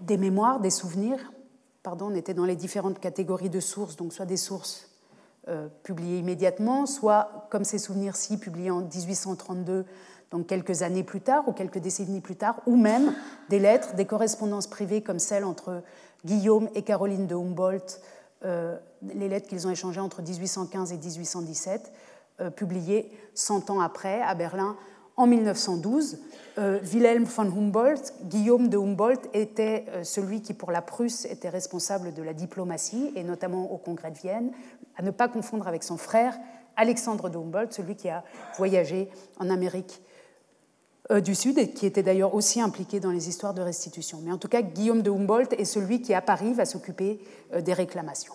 Speaker 2: des mémoires, des souvenirs, pardon, on était dans les différentes catégories de sources, donc soit des sources euh, publiées immédiatement, soit comme ces souvenirs-ci publiés en 1832, donc quelques années plus tard ou quelques décennies plus tard, ou même des lettres, des correspondances privées comme celle entre Guillaume et Caroline de Humboldt les lettres qu'ils ont échangées entre 1815 et 1817, euh, publiées 100 ans après à Berlin En 1912, euh, Wilhelm von Humboldt, Guillaume de Humboldt, était euh, celui qui, pour la Prusse, était responsable de la diplomatie, et notamment au Congrès de Vienne, à ne pas confondre avec son frère Alexandre de Humboldt, celui qui a voyagé en Amérique euh, du Sud qui était d'ailleurs aussi impliqué dans les histoires de restitution. Mais en tout cas, Guillaume de Humboldt est celui qui, à Paris, va s'occuper des réclamations.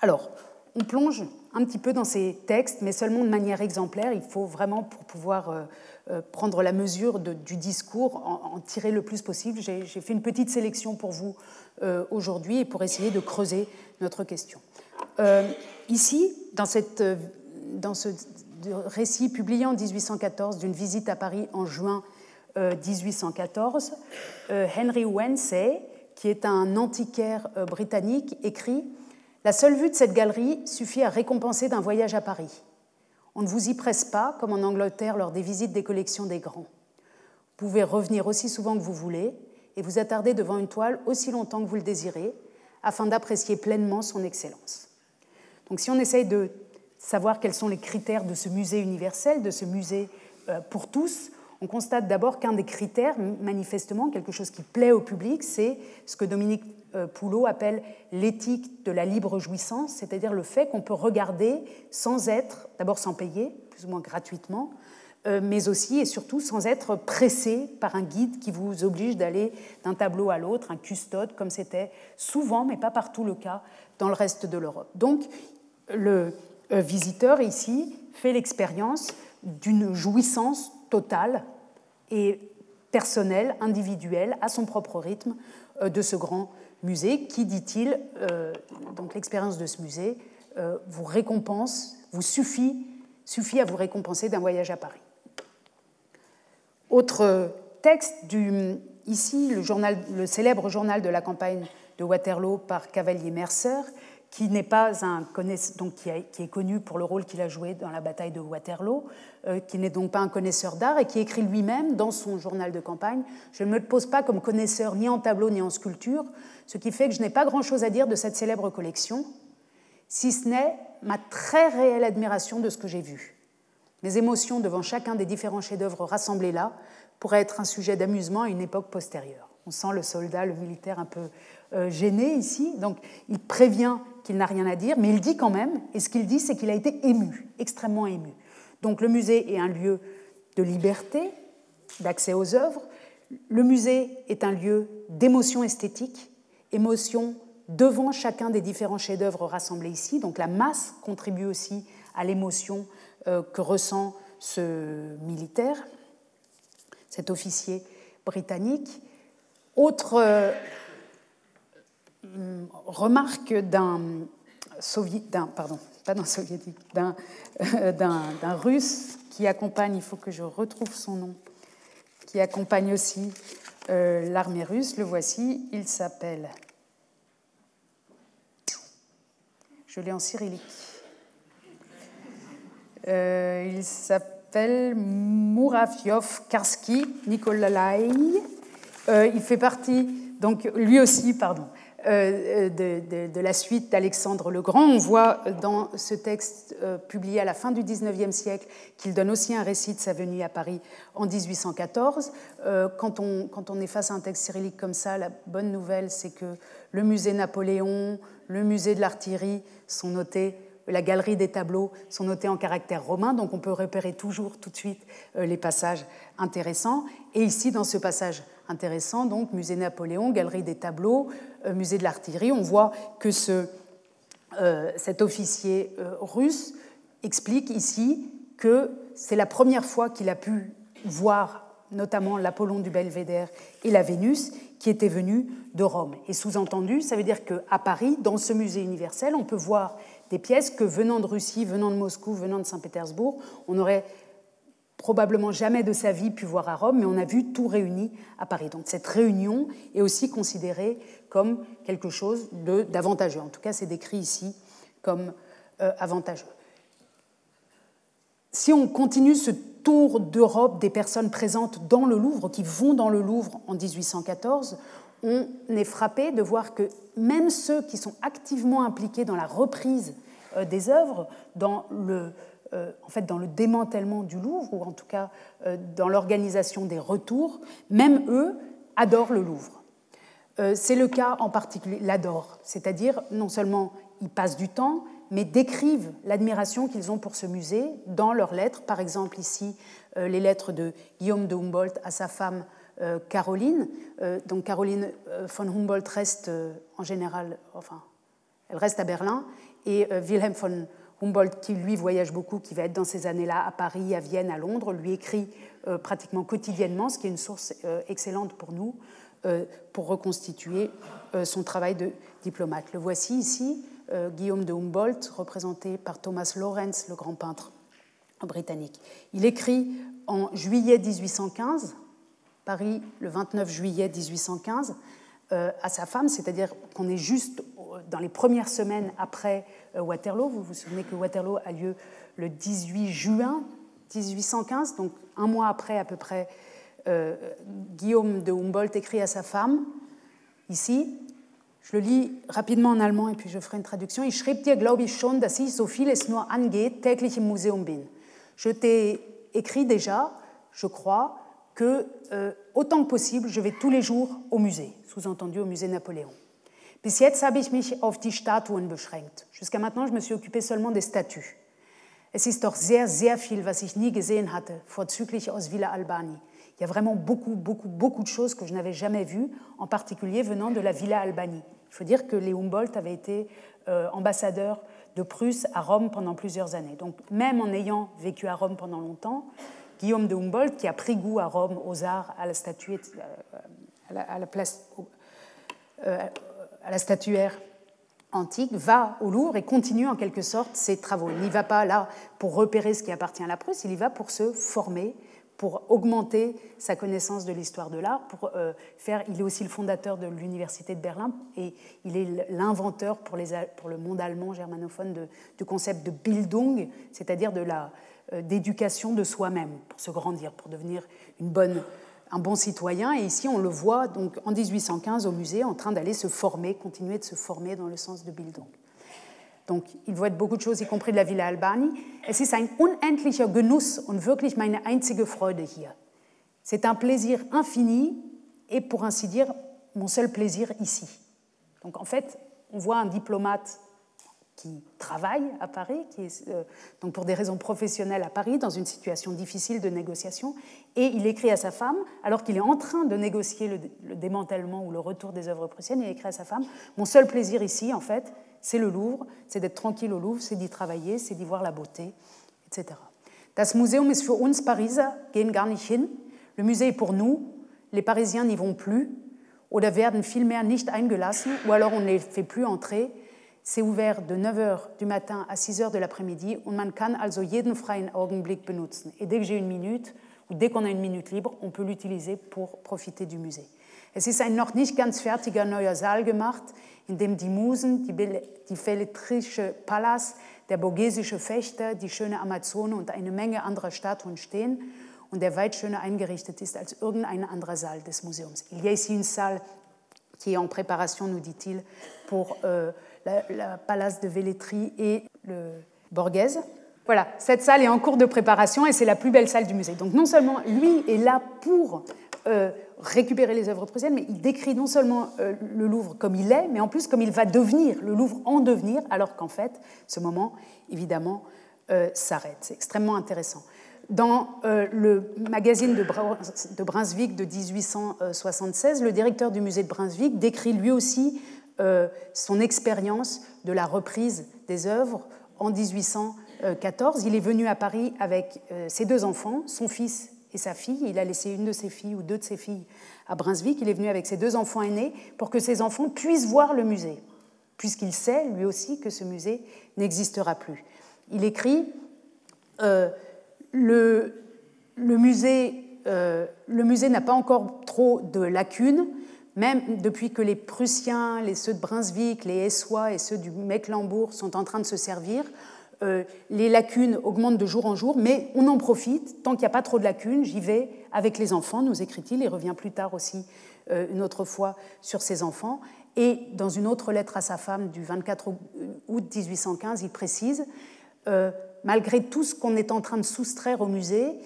Speaker 2: Alors, on plonge un petit peu dans ces textes, mais seulement de manière exemplaire. Il faut vraiment, pour pouvoir euh, euh, prendre la mesure du discours, en, tirer le plus possible. J'ai fait une petite sélection pour vous euh, aujourd'hui et pour essayer de creuser notre question. ici, dans, cette, dans ce récit publié en 1814 d'une visite à Paris en juin 1814, Henry Wensey, qui est un antiquaire britannique, écrit la seule vue de cette galerie suffit à récompenser d'un voyage à Paris. On ne vous y presse pas, comme en Angleterre lors des visites des collections des grands. Vous pouvez revenir aussi souvent que vous voulez et vous attarder devant une toile aussi longtemps que vous le désirez, afin d'apprécier pleinement son excellence. Donc si on essaye de savoir quels sont les critères de ce musée universel, de ce musée euh, pour tous, on constate d'abord qu'un des critères, manifestement, quelque chose qui plaît au public, c'est ce que Dominique euh, Poulot appelle l'éthique de la libre jouissance, c'est-à-dire le fait qu'on peut regarder sans être, d'abord sans payer, plus ou moins gratuitement, euh, mais aussi et surtout sans être pressé par un guide qui vous oblige d'aller d'un tableau à l'autre, un custode, comme c'était souvent, mais pas partout le cas, dans le reste de l'Europe. Donc, le visiteur ici fait l'expérience d'une jouissance totale et personnelle, individuelle, à son propre rythme, de ce grand musée qui, dit-il, euh, donc l'expérience de ce musée, euh, vous récompense, vous suffit, suffit à vous récompenser d'un voyage à Paris. Autre texte, du, ici le, célèbre journal de la campagne de Waterloo par Cavalier Mercer, qui n'est pas un donc qui, est connu pour le rôle qu'il a joué dans la bataille de Waterloo, euh, qui n'est donc pas un connaisseur d'art et qui écrit lui-même dans son journal de campagne Je ne me pose pas comme connaisseur ni en tableau ni en sculpture, ce qui fait que je n'ai pas grand-chose à dire de cette célèbre collection, si ce n'est ma très réelle admiration de ce que j'ai vu. Mes émotions devant chacun des différents chefs-d'œuvre rassemblés là pourraient être un sujet d'amusement à une époque postérieure. On sent le soldat, le militaire un peu euh, gêné ici, donc il prévient qu'il n'a rien à dire, mais il dit quand même, et ce qu'il dit, c'est qu'il a été ému, extrêmement ému. Donc le musée est un lieu de liberté, d'accès aux œuvres. Le musée est un lieu d'émotion esthétique, émotion devant chacun des différents chefs-d'œuvre rassemblés ici. Donc la masse contribue aussi à l'émotion euh, que ressent ce militaire, cet officier britannique. Autre euh, remarque d'un d'un pardon, pas d'un soviétique, euh, d'un russe qui accompagne, il faut que je retrouve son nom, qui accompagne aussi euh, l'armée russe. Le voici, il s'appelle, je l'ai en cyrillique, euh, il s'appelle Muravyov Karski Nikolai. il fait partie, donc lui aussi, pardon, euh, de, la suite d'Alexandre le Grand. On voit dans ce texte euh, publié à la fin du XIXe siècle qu'il donne aussi un récit de sa venue à Paris en 1814. Euh, quand, on, quand on est face à un texte cyrillique comme ça, la bonne nouvelle, c'est que le musée Napoléon, le musée de l'artillerie sont notés la galerie des tableaux sont notés en caractère romain, donc on peut repérer toujours tout de suite les passages intéressants. Et ici, dans ce passage intéressant, donc musée Napoléon, galerie des tableaux, euh, musée de l'artillerie, on voit que ce, euh, cet officier euh, russe explique ici que c'est la première fois qu'il a pu voir notamment l'Apollon du Belvédère et la Vénus, qui étaient venus de Rome. Et sous-entendu, ça veut dire qu'à Paris, dans ce musée universel, on peut voir des pièces que venant de Russie, venant de Moscou, venant de Saint-Pétersbourg, on aurait probablement jamais de sa vie pu voir à Rome, mais on a vu tout réuni à Paris. Donc cette réunion est aussi considérée comme quelque chose d'avantageux. En tout cas, c'est décrit ici comme euh, avantageux. Si on continue ce tour d'Europe des personnes présentes dans le Louvre, qui vont dans le Louvre en 1814, on est frappé de voir que même ceux qui sont activement impliqués dans la reprise euh, des œuvres, dans le en fait, dans le démantèlement du Louvre, ou en tout cas dans l'organisation des retours, même eux adorent le Louvre. C'est le cas en particulier, l'adorent, c'est-à-dire non seulement ils passent du temps, mais décrivent l'admiration qu'ils ont pour ce musée dans leurs lettres. Par exemple, ici, les lettres de Guillaume de Humboldt à sa femme euh, Caroline. Euh, donc Caroline euh, von Humboldt reste en général, enfin, elle reste à Berlin, et Wilhelm von Humboldt, qui lui voyage beaucoup, qui va être dans ces années-là à Paris, à Vienne, à Londres, lui écrit pratiquement quotidiennement, ce qui est une source excellente pour nous pour reconstituer son travail de diplomate. Le voici ici, Guillaume de Humboldt, représenté par Thomas Lawrence, le grand peintre britannique. Il écrit en juillet 1815 Paris le 29 juillet 1815 euh, à sa femme, c'est-à-dire qu'on est juste dans les premières semaines après euh, Waterloo. Vous vous souvenez que Waterloo a lieu le 18 juin 1815, donc un mois après à peu près, euh, Guillaume de Humboldt écrit à sa femme, ici, je le lis rapidement en allemand et puis je ferai une traduction. Ich schrieb dir, glaube ich schon, dass ich, so viel es täglich im Museum bin. Je t'ai écrit déjà, je crois, que euh, autant que possible, je vais tous les jours au musée, sous-entendu au musée Napoléon. Bis jetzt habe ich mich auf die Statuen beschränkt. Jusqu'à maintenant, je me suis occupé seulement des statues. Es ist doch sehr, sehr viel, was ich nie gesehen hatte, vorzüglich aus Villa Albani. Il y a vraiment beaucoup, beaucoup, beaucoup de choses que je n'avais jamais vues, en particulier venant de la Villa Albani. Il faut dire que les Humboldt avaient été euh, ambassadeurs de Prusse à Rome pendant plusieurs années. Donc même en ayant vécu à Rome pendant longtemps, Guillaume de Humboldt, qui a pris goût à Rome aux arts, à la, euh, la, place, euh, à la statuaire antique, va au Louvre et continue en quelque sorte ses travaux. Il n'y va pas là pour repérer ce qui appartient à la Prusse, il y va pour se former, pour augmenter sa connaissance de l'histoire de l'art, pour euh, faire. Il est aussi le fondateur de l'université de Berlin et il est l'inventeur pour, le monde allemand germanophone du concept de Bildung, c'est-à-dire de la, euh, d'éducation de soi-même pour se grandir, pour devenir une bonne, un bon citoyen. Et ici, on le voit donc en 1815 au musée en train d'aller se former, continuer de se former dans le sens de Bildung. Donc, il voit beaucoup de choses, y compris de la Villa Albani. Es ist ein unendlicher Genuss und wirklich meine einzige Freude hier. C'est un plaisir infini et, pour ainsi dire, mon seul plaisir ici. Donc, en fait, on voit un diplomate qui travaille à Paris, qui est euh, donc pour des raisons professionnelles à Paris, dans une situation difficile de négociation, et il écrit à sa femme, alors qu'il est en train de négocier le, démantèlement ou le retour des œuvres prussiennes, il écrit à sa femme Mon seul plaisir ici, en fait, c'est le Louvre, c'est d'être tranquille au Louvre, c'est d'y travailler, c'est d'y voir la beauté, etc. Das Museum ist für uns Pariser, gehen gar nicht hin. Le musée est pour nous, les Parisiens n'y vont plus, oder werden vielmehr nicht eingelassen, ou alors on ne les fait plus entrer c'est ouvert de 9h du matin à 6h de l'après-midi und man kann also jeden freien Augenblick benutzen. Et dès que j'ai une minute, ou dès qu'on a une minute libre, on peut l'utiliser pour profiter du musée. Es ist ein noch nicht ganz fertiger neuer Saal gemacht, in dem die Musen, die, felletrische Pallas, der borghesische Fechter, die schöne Amazone und eine Menge anderer Statuen stehen und der weit schöner eingerichtet ist als irgendein anderer Saal des Museums. Il y a ici une salle qui est en préparation, nous dit-il, pour euh, la, Palace de Velletri et le Borghese. Voilà, cette salle est en cours de préparation et c'est la plus belle salle du musée. Donc non seulement lui est là pour euh, récupérer les œuvres prussiennes, mais il décrit non seulement euh, le Louvre comme il est, mais en plus comme il va devenir, le Louvre en devenir, alors qu'en fait, ce moment, évidemment, euh, s'arrête. C'est extrêmement intéressant. Dans le magazine de Brunswick de 1876, le directeur du musée de Brunswick décrit lui aussi son expérience de la reprise des œuvres en 1814. Il est venu à Paris avec euh, ses deux enfants, son fils et sa fille. Il a laissé une de ses filles ou deux de ses filles à Brunswick. Il est venu avec ses deux enfants aînés pour que ses enfants puissent voir le musée, puisqu'il sait lui aussi que ce musée n'existera plus. Il écrit euh, le musée n'a pas encore trop de lacunes même depuis que les Prussiens, les ceux de Brunswick, les Essois et ceux du Mecklembourg sont en train de se servir, euh, les lacunes augmentent de jour en jour, mais on en profite. Tant qu'il n'y a pas trop de lacunes, j'y vais avec les enfants, nous écrit-il. Il revient plus tard aussi, euh, une autre fois, sur ses enfants. Et dans une autre lettre à sa femme du 24 août 1815, il précise euh, malgré tout ce qu'on est en train de soustraire au musée,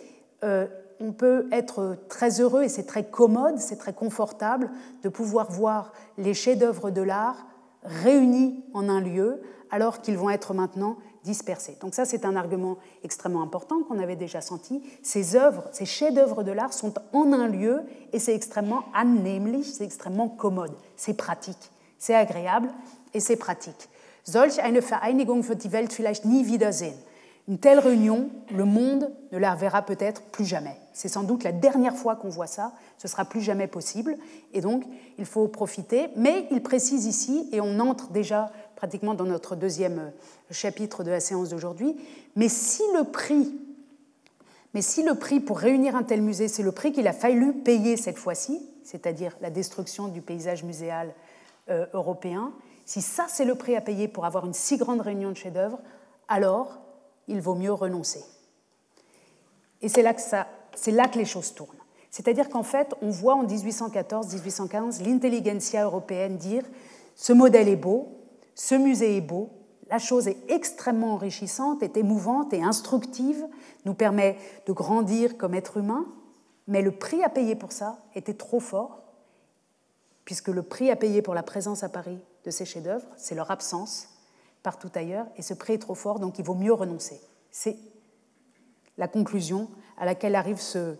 Speaker 2: on peut être très heureux et c'est très commode, c'est très confortable de pouvoir voir les chefs-d'œuvre de l'art réunis en un lieu alors qu'ils vont être maintenant dispersés. Donc ça, c'est un argument extrêmement important qu'on avait déjà senti. Ces œuvres, ces chefs-d'œuvre de l'art sont en un lieu et c'est extrêmement annehmlich, c'est extrêmement commode, c'est pratique, c'est agréable et c'est pratique. Solch eine Vereinigung wird die Welt vielleicht nie wiedersehen. Une telle réunion, le monde ne la verra peut-être plus jamais. C'est sans doute la dernière fois qu'on voit ça, ce sera plus jamais possible, et donc il faut profiter. Mais il précise ici, et on entre déjà pratiquement dans notre deuxième euh, chapitre de la séance d'aujourd'hui, mais si le prix, mais si le prix pour réunir un tel musée, c'est le prix qu'il a fallu payer cette fois-ci, c'est-à-dire la destruction du paysage muséal euh, européen, si ça c'est le prix à payer pour avoir une si grande réunion de chefs-d'œuvre, alors il vaut mieux renoncer. Et c'est là, que c'est là que les choses tournent. C'est-à-dire qu'en fait, on voit en 1814-1815 l'intelligentsia européenne dire ce modèle est beau, ce musée est beau, la chose est extrêmement enrichissante, est émouvante et instructive, nous permet de grandir comme être humain, mais le prix à payer pour ça était trop fort, puisque le prix à payer pour la présence à Paris de ces chefs-d'œuvre, c'est leur absence, partout ailleurs, et ce prix est trop fort, donc il vaut mieux renoncer. C'est la conclusion à laquelle arrive ce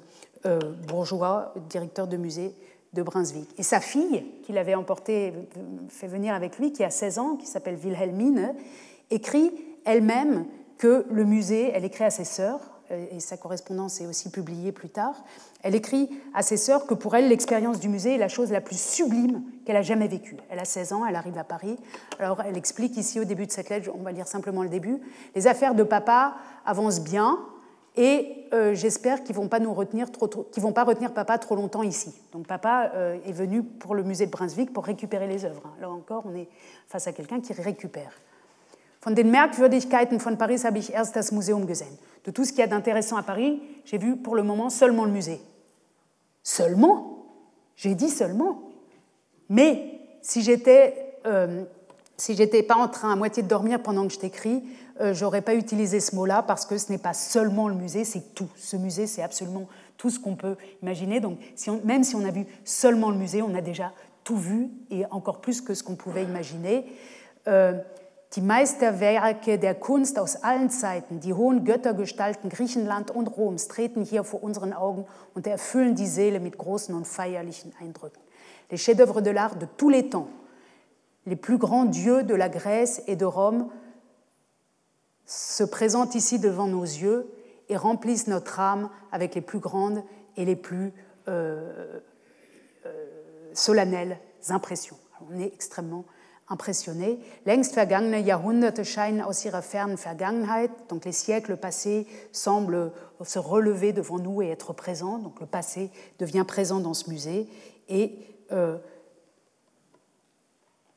Speaker 2: euh, bourgeois, directeur de musée de Brunswick. Et sa fille, qu'il avait emporté, fait venir avec lui, qui a 16 ans, qui s'appelle Wilhelmine, écrit elle-même que le musée, elle écrit à ses sœurs, et sa correspondance est aussi publiée plus tard, elle écrit à ses sœurs que pour elle, l'expérience du musée est la chose la plus sublime qu'elle a jamais vécue. Elle a 16 ans, elle arrive à Paris. Alors elle explique ici au début de cette lettre, on va lire simplement le début, les affaires de papa avancent bien, et euh, j'espère qu'ils vont pas nous retenir trop, vont pas retenir papa trop longtemps ici. Donc papa euh, est venu pour le musée de Brunswick pour récupérer les œuvres. Là encore, on est face à quelqu'un qui récupère. Von den Merkwürdigkeiten von Paris habe ich erst das Museum gesehen. De tout ce qu'il y a d'intéressant à Paris, j'ai vu pour le moment seulement le musée. Seulement? J'ai dit seulement. Mais si j'étais euh, si j'étais pas en train à moitié de dormir pendant que je t'écris, euh, j'aurais pas utilisé ce mot-là parce que ce n'est pas seulement le musée, c'est tout. Ce musée, c'est absolument tout ce qu'on peut imaginer. Donc, même si on a vu seulement le musée, on a déjà tout vu et encore plus que ce qu'on pouvait imaginer. Euh, die Meisterwerke der Kunst aus allen Zeiten, die hohen Göttergestalten Griechenland und Roms treten hier vor unseren Augen und erfüllen die Seele mit großen und feierlichen Eindrücken. Les chefs-d'œuvre de l'art de tous les temps, les plus grands dieux de la Grèce et de Rome se présentent ici devant nos yeux et remplissent notre âme avec les plus grandes et les plus euh, euh, solennelles impressions. On est extrêmement impressionné. Längst vergangene Jahrhunderte scheinen aus ihrer fernen Vergangenheit, donc les siècles passés semblent se relever devant nous et être présents, donc le passé devient présent dans ce musée, et euh,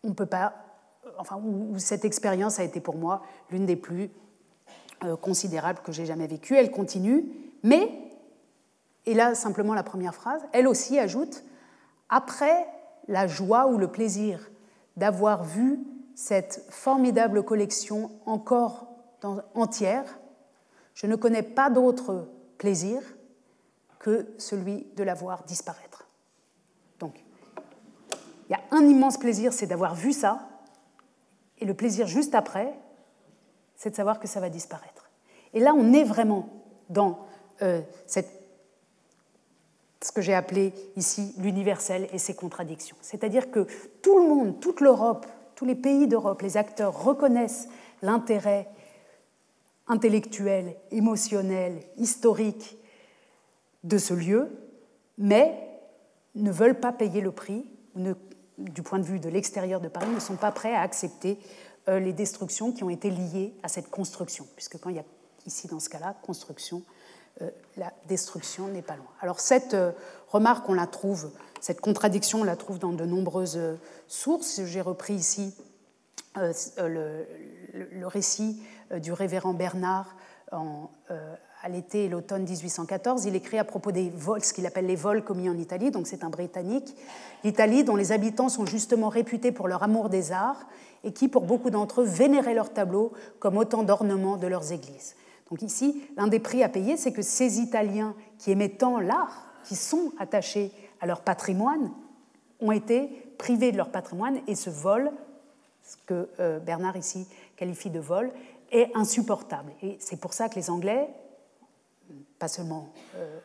Speaker 2: on peut pas, enfin, cette expérience a été pour moi l'une des plus euh, considérables que j'ai jamais vécues. Elle continue, mais, et là simplement la première phrase, elle aussi ajoute, après la joie ou le plaisir d'avoir vu cette formidable collection encore entière, je ne connais pas d'autre plaisir que celui de la voir disparaître. Donc, il y a un immense plaisir, c'est d'avoir vu ça, et le plaisir juste après, c'est de savoir que ça va disparaître. Et là, on est vraiment dans euh, cette ce que j'ai appelé ici l'universel et ses contradictions. C'est-à-dire que tout le monde, toute l'Europe, tous les pays d'Europe, les acteurs reconnaissent l'intérêt intellectuel, émotionnel, historique de ce lieu, mais ne veulent pas payer le prix, du point de vue de l'extérieur de Paris, ne sont pas prêts à accepter euh, les destructions qui ont été liées à cette construction, puisque quand il y a ici, dans ce cas-là, construction, la destruction n'est pas loin. Alors cette euh, remarque, on la trouve, cette contradiction, on la trouve dans de nombreuses euh, sources. J'ai repris ici le, récit du révérend Bernard à l'été et l'automne 1814. Il écrit à propos des vols, ce qu'il appelle les vols commis en Italie, donc c'est un Britannique. L'Italie, dont les habitants sont justement réputés pour leur amour des arts et qui, pour beaucoup d'entre eux, vénéraient leurs tableaux comme autant d'ornements de leurs églises. Donc ici, l'un des prix à payer, c'est que ces Italiens qui aimaient tant l'art, qui sont attachés à leur patrimoine, ont été privés de leur patrimoine et ce vol, ce que euh, Bernard ici qualifie de vol, est insupportable. Et c'est pour ça que les Anglais, pas seulement, euh,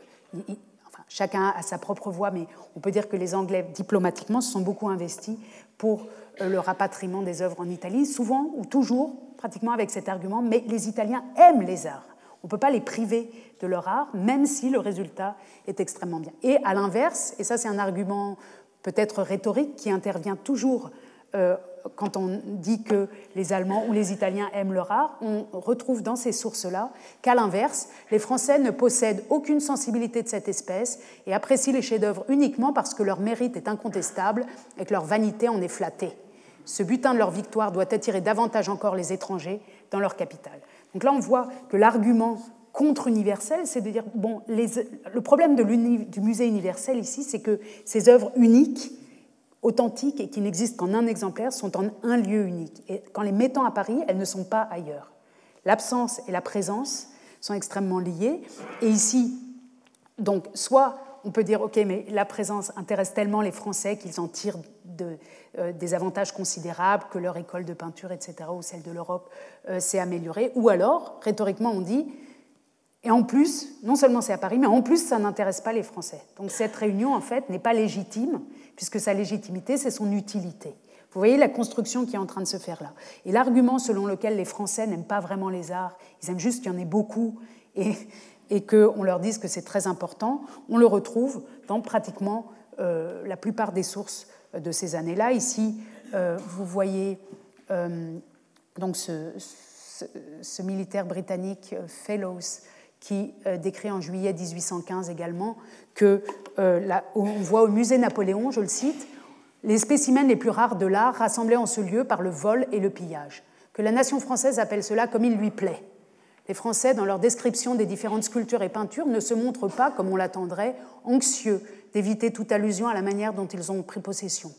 Speaker 2: chacun a sa propre voix, mais on peut dire que les Anglais, diplomatiquement, se sont beaucoup investis pour euh, le rapatriement des œuvres en Italie, souvent ou toujours, pratiquement avec cet argument, mais les Italiens aiment les arts. On ne peut pas les priver de leur art, même si le résultat est extrêmement bien. Et à l'inverse, et ça c'est un argument peut-être rhétorique qui intervient toujours euh, quand on dit que les Allemands ou les Italiens aiment leur art, on retrouve dans ces sources-là qu'à l'inverse, les Français ne possèdent aucune sensibilité de cette espèce et apprécient les chefs-d'œuvre uniquement parce que leur mérite est incontestable et que leur vanité en est flattée. Ce butin de leur victoire doit attirer davantage encore les étrangers dans leur capitale. Donc là, on voit que l'argument contre universel, c'est de dire, bon, le problème du musée universel ici, c'est que ces œuvres uniques, authentiques et qui n'existent qu'en un exemplaire sont en un lieu unique. Et qu'en les mettant à Paris, elles ne sont pas ailleurs. L'absence et la présence sont extrêmement liées. Et ici, donc, soit on peut dire, OK, mais la présence intéresse tellement les Français qu'ils en tirent euh, des avantages considérables, que leur école de peinture, etc., ou celle de l'Europe euh, s'est améliorée. Ou alors, rhétoriquement, on dit, et en plus, non seulement c'est à Paris, mais en plus, ça n'intéresse pas les Français. Donc cette réunion, en fait, n'est pas légitime, puisque sa légitimité, c'est son utilité. Vous voyez la construction qui est en train de se faire là. Et l'argument selon lequel les Français n'aiment pas vraiment les arts, ils aiment juste qu'il y en ait beaucoup et, et qu'on leur dise que c'est très important, on le retrouve dans pratiquement euh, la plupart des sources de ces années-là. Ici, euh, vous voyez euh, donc ce, militaire britannique Fellows qui décrit en juillet 1815 également que on voit au musée Napoléon, je le cite, les spécimens les plus rares de l'art rassemblés en ce lieu par le vol et le pillage, que la nation française appelle cela comme il lui plaît. Les Français, dans leur description des différentes sculptures et peintures, ne se montrent pas, comme on l'attendrait, anxieux d'éviter toute allusion à la manière dont ils ont pris possession.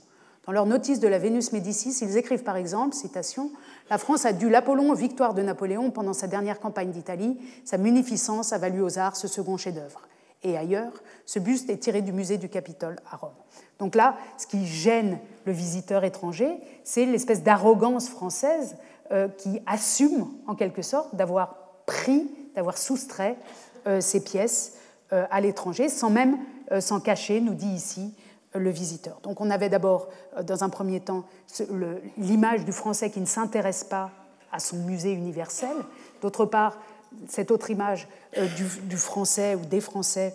Speaker 2: Dans leur notice de la Vénus Médicis, ils écrivent par exemple, citation, La France a dû l'Apollon aux victoires de Napoléon pendant sa dernière campagne d'Italie. Sa munificence a valu aux arts ce second chef-d'œuvre. Et ailleurs, ce buste est tiré du musée du Capitole à Rome. Donc là, ce qui gêne le visiteur étranger, c'est l'espèce d'arrogance française euh, qui assume, en quelque sorte, d'avoir pris, d'avoir soustrait euh, ces pièces euh, à l'étranger, sans même s'en cacher, nous dit ici le visiteur. Donc on avait d'abord, dans un premier temps, l'image du français qui ne s'intéresse pas à son musée universel. D'autre part, cette autre image du, français ou des français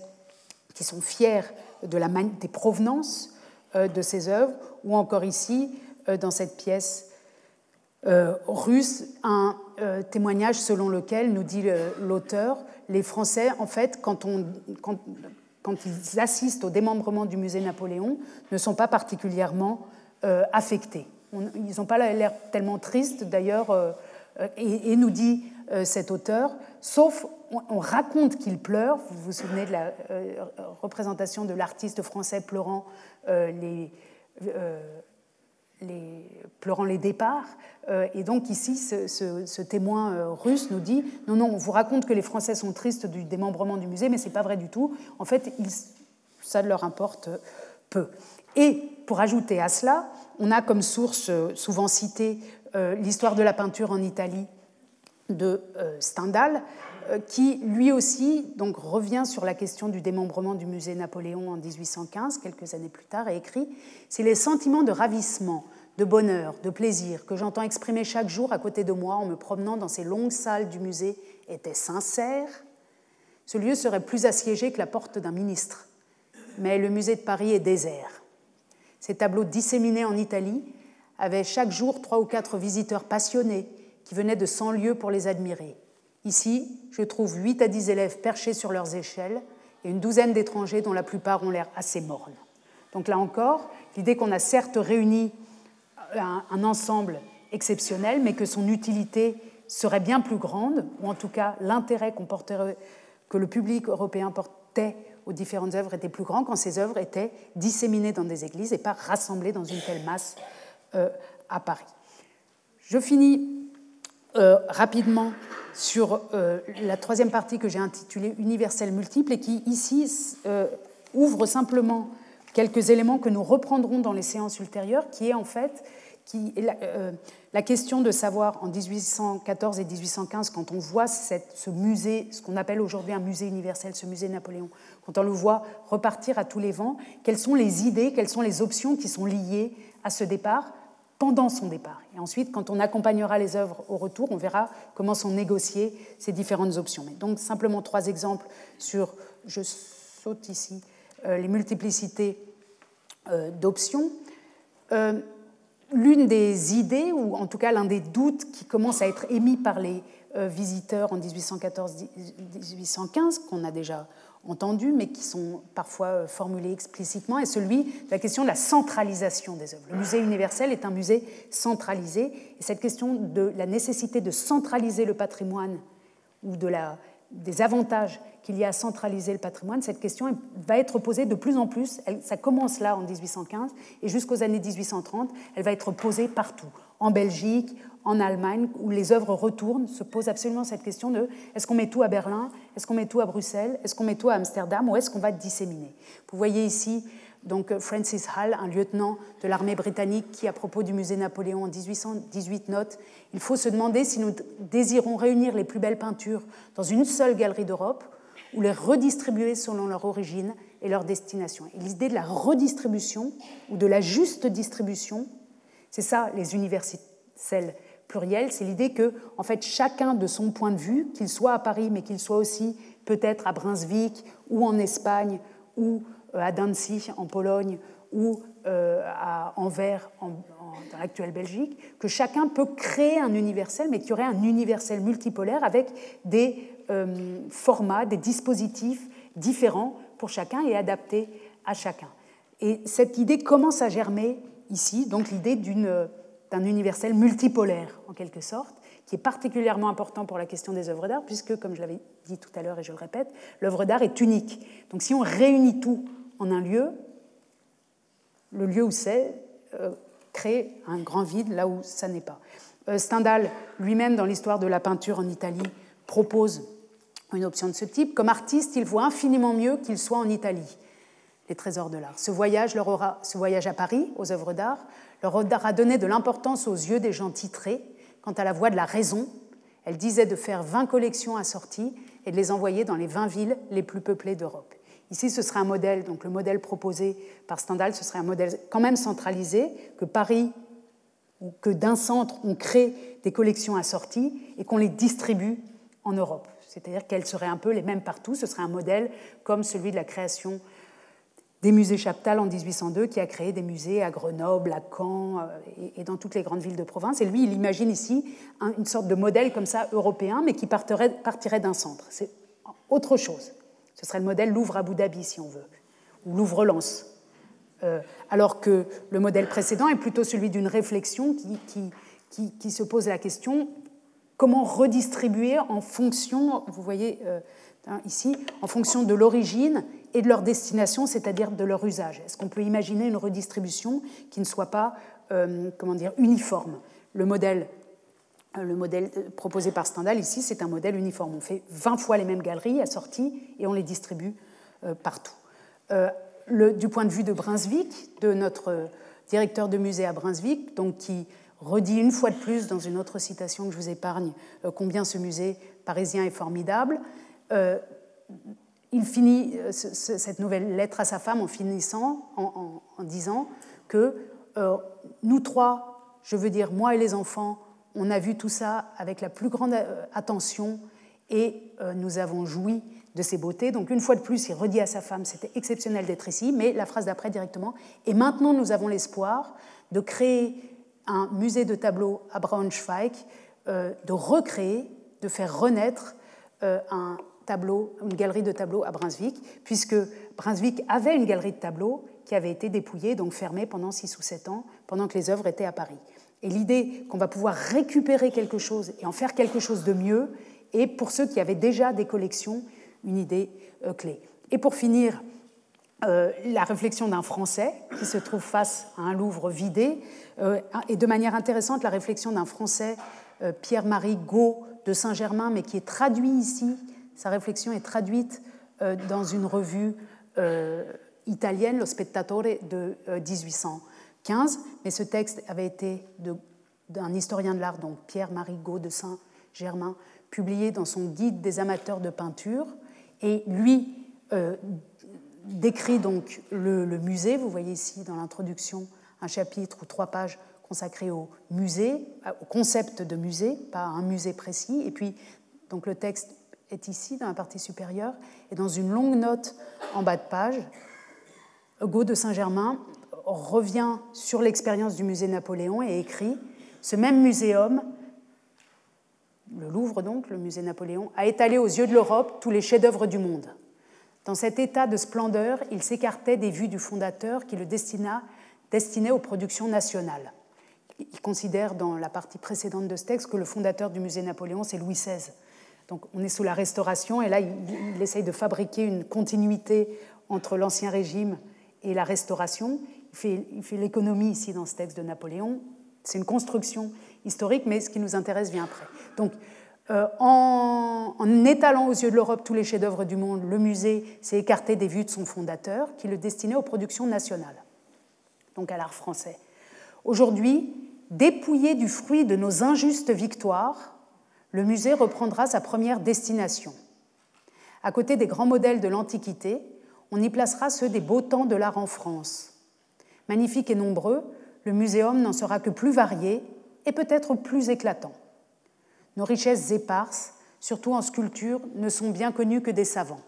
Speaker 2: qui sont fiers de la, des provenances de ces œuvres, ou encore ici, dans cette pièce russe, un euh, témoignage selon lequel, nous dit l'auteur, les Français, en fait, quand, on, ils assistent au démembrement du musée Napoléon, ne sont pas particulièrement euh, affectés. ils n'ont pas l'air tellement tristes, d'ailleurs, euh, et, nous dit cet auteur, sauf on, raconte qu'ils pleurent. Vous vous souvenez de la représentation de l'artiste français pleurant les pleurant les départs. Euh, et donc ici, ce, témoin euh, russe nous dit, non, non, on vous raconte que les Français sont tristes du démembrement du musée, mais ce n'est pas vrai du tout. En fait, ça leur importe peu. Et pour ajouter à cela, on a comme source euh, souvent citée l'histoire de la peinture en Italie de Stendhal, euh, qui lui aussi donc, revient sur la question du démembrement du musée Napoléon en 1815, quelques années plus tard, et écrit C'est les sentiments de ravissement, de bonheur, de plaisir que j'entends exprimer chaque jour à côté de moi en me promenant dans ces longues salles du musée étaient sincères, ce lieu serait plus assiégé que la porte d'un ministre. Mais le musée de Paris est désert. Ces tableaux disséminés en Italie avaient chaque jour trois ou quatre visiteurs passionnés qui venaient de cent lieues pour les admirer. Ici, je trouve 8 à 10 élèves perchés sur leurs échelles et une douzaine d'étrangers dont la plupart ont l'air assez mornes. Donc là encore, l'idée qu'on a certes réuni un, ensemble exceptionnel, mais que son utilité serait bien plus grande, ou en tout cas l'intérêt que le public européen portait aux différentes œuvres était plus grand quand ces œuvres étaient disséminées dans des églises et pas rassemblées dans une telle masse euh, à Paris. Je finis euh, rapidement sur la troisième partie que j'ai intitulée Universel multiple et qui ici ouvre simplement quelques éléments que nous reprendrons dans les séances ultérieures, qui est en fait qui, la, euh, la, question de savoir en 1814 et 1815, quand on voit cette, ce musée, ce qu'on appelle aujourd'hui un musée universel, ce musée Napoléon, quand on le voit repartir à tous les vents, quelles sont les idées, quelles sont les options qui sont liées à ce départ pendant son départ. Et ensuite, quand on accompagnera les œuvres au retour, on verra comment sont négociées ces différentes options. Mais donc simplement trois exemples sur, je saute ici, euh, les multiplicités euh, d'options. Euh, l'une des idées, ou en tout cas l'un des doutes qui commence à être émis par les visiteurs en 1814-1815, qu'on a déjà entendu, mais qui sont parfois formulés explicitement, est celui de la question de la centralisation des œuvres. Le musée universel est un musée centralisé, et cette question de la nécessité de centraliser le patrimoine ou de la, des avantages qu'il y a à centraliser le patrimoine, cette question va être posée de plus en plus. ça commence là en 1815 et jusqu'aux années 1830, elle va être posée partout, en Belgique, en Allemagne, où les œuvres retournent, se pose absolument cette question de est-ce qu'on met tout à Berlin, est-ce qu'on met tout à Bruxelles, est-ce qu'on met tout à Amsterdam? Ou est-ce qu'on va disséminer? Vous voyez ici donc Francis Hall, un lieutenant de l'armée britannique, qui, à propos du musée Napoléon en 1818, note Il faut se demander si nous désirons réunir les plus belles peintures dans une seule galerie d'Europe ou les redistribuer selon leur origine et leur destination. Et l'idée de la redistribution ou de la juste distribution, c'est ça les universels pluriels, c'est l'idée que en fait chacun de son point de vue, qu'il soit à Paris mais qu'il soit aussi peut-être à Brunswick ou en Espagne ou euh, à Danzig en Pologne ou euh, à Anvers dans l'actuelle Belgique, que chacun peut créer un universel, mais qu'il y aurait un universel multipolaire avec des euh, formats, des dispositifs différents pour chacun et adaptés à chacun. Et cette idée commence à germer ici, donc l'idée d'un universel multipolaire, en quelque sorte, qui est particulièrement important pour la question des œuvres d'art, puisque, comme je l'avais dit tout à l'heure et je le répète, l'œuvre d'art est unique. Donc si on réunit tout en un lieu, le lieu où c'est euh, crée un grand vide là où ça n'est pas. Euh, Stendhal lui-même, dans l'histoire de la peinture en Italie, propose une option de ce type. Comme artiste, il voit infiniment mieux qu'il soit en Italie, les trésors de l'art. Ce voyage, leur aura, ce voyage à Paris, aux œuvres d'art, leur aura donné de l'importance aux yeux des gens titrés. Quant à la voix de la raison, elle disait de faire 20 collections assorties et de les envoyer dans les 20 villes les plus peuplées d'Europe. Ici, ce serait un modèle, donc le modèle proposé par Stendhal, ce serait un modèle quand même centralisé, que Paris ou que d'un centre, on crée des collections assorties et qu'on les distribue en Europe. C'est-à-dire qu'elles seraient un peu les mêmes partout. Ce serait un modèle comme celui de la création des musées Chaptal en 1802, qui a créé des musées à Grenoble, à Caen euh, et dans toutes les grandes villes de province. Et lui, il imagine ici une sorte de modèle comme ça européen, mais qui partirait, partirait d'un centre. C'est autre chose. Ce serait le modèle Louvre Abu Dhabi, si on veut, ou Louvre-Lens. Euh, alors que le modèle précédent est plutôt celui d'une réflexion qui, qui, qui, se pose la question comment redistribuer en fonction, vous voyez euh, hein, ici, en fonction de l'origine et de leur destination, c'est-à-dire de leur usage. Est-ce qu'on peut imaginer une redistribution qui ne soit pas euh, comment dire, uniforme? Le modèle euh, le modèle proposé par Stendhal ici, c'est un modèle uniforme. On fait 20 fois les mêmes galeries assorties et on les distribue partout. du point de vue de Brunswick, de notre directeur de musée à Brunswick, donc qui redit une fois de plus dans une autre citation que je vous épargne euh, combien ce musée parisien est formidable. Euh, il finit euh, cette nouvelle lettre à sa femme en finissant, en, disant que nous trois, je veux dire moi et les enfants, on a vu tout ça avec la plus grande attention et nous avons joui de ses beautés. Donc une fois de plus, il redit à sa femme, c'était exceptionnel d'être ici, mais la phrase d'après directement, et maintenant nous avons l'espoir de créer un musée de tableaux à Braunschweig, euh, de recréer, de faire renaître euh, un une galerie de tableaux à Brunswick, puisque Brunswick avait une galerie de tableaux qui avait été dépouillée, donc fermée pendant 6 ou 7 ans, pendant que les œuvres étaient à Paris. Et l'idée qu'on va pouvoir récupérer quelque chose et en faire quelque chose de mieux est, pour ceux qui avaient déjà des collections, une idée euh, clé. Et pour finir, euh, la réflexion d'un Français qui se trouve face à un Louvre vidé, euh, et de manière intéressante la réflexion d'un Français Pierre-Marie Gau de Saint-Germain, mais qui est traduit ici, sa réflexion est traduite dans une revue italienne, Lo Spettatore, de 1815, mais ce texte avait été d'un historien de l'art, donc Pierre-Marie Gau de Saint-Germain, publié dans son Guide des amateurs de peinture, et lui euh, décrit donc le, musée. Vous voyez ici dans l'introduction un chapitre ou trois pages consacrées au musée, au concept de musée, pas un musée précis. Et puis, donc le texte est ici dans la partie supérieure, et dans une longue note en bas de page, Hugo de Saint-Germain revient sur l'expérience du musée Napoléon et écrit Ce même muséum, le Louvre donc, le musée Napoléon, a étalé aux yeux de l'Europe tous les chefs-d'œuvre du monde. Dans cet état de splendeur, il s'écartait des vues du fondateur qui le destina, destinait aux productions nationales. Il considère dans la partie précédente de ce texte que le fondateur du musée Napoléon, c'est Louis XVI. Donc on est sous la Restauration et là, il, essaye de fabriquer une continuité entre l'Ancien Régime et la Restauration. Il fait, il fait l'économie ici dans ce texte de Napoléon. C'est une construction historique, mais ce qui nous intéresse vient après. Donc euh, en, étalant aux yeux de l'Europe tous les chefs-d'œuvre du monde, le musée s'est écarté des vues de son fondateur, qui le destinait aux productions nationales, donc à l'art français. Aujourd'hui, dépouillé du fruit de nos injustes victoires, le musée reprendra sa première destination. À côté des grands modèles de l'Antiquité, on y placera ceux des beaux temps de l'art en France. Magnifique et nombreux, le muséum n'en sera que plus varié et peut-être plus éclatant. Nos richesses éparses, surtout en sculpture, ne sont bien connues que des savants.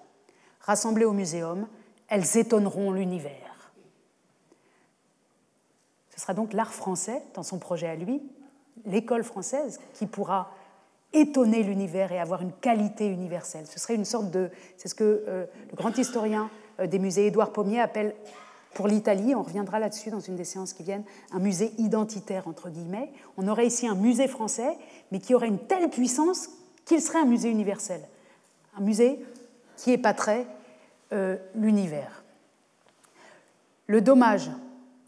Speaker 2: Rassemblées au muséum, elles étonneront l'univers. Ce sera donc l'art français, dans son projet à lui, l'école française, qui pourra étonner l'univers et avoir une qualité universelle. Ce serait une sorte de... C'est ce que euh, le grand historien euh, des musées Édouard Pommier appelle pour l'Italie, on reviendra là-dessus dans une des séances qui viennent, un musée identitaire, entre guillemets. On aurait ici un musée français, mais qui aurait une telle puissance qu'il serait un musée universel. Un musée qui épaterait euh, l'univers. Le dommage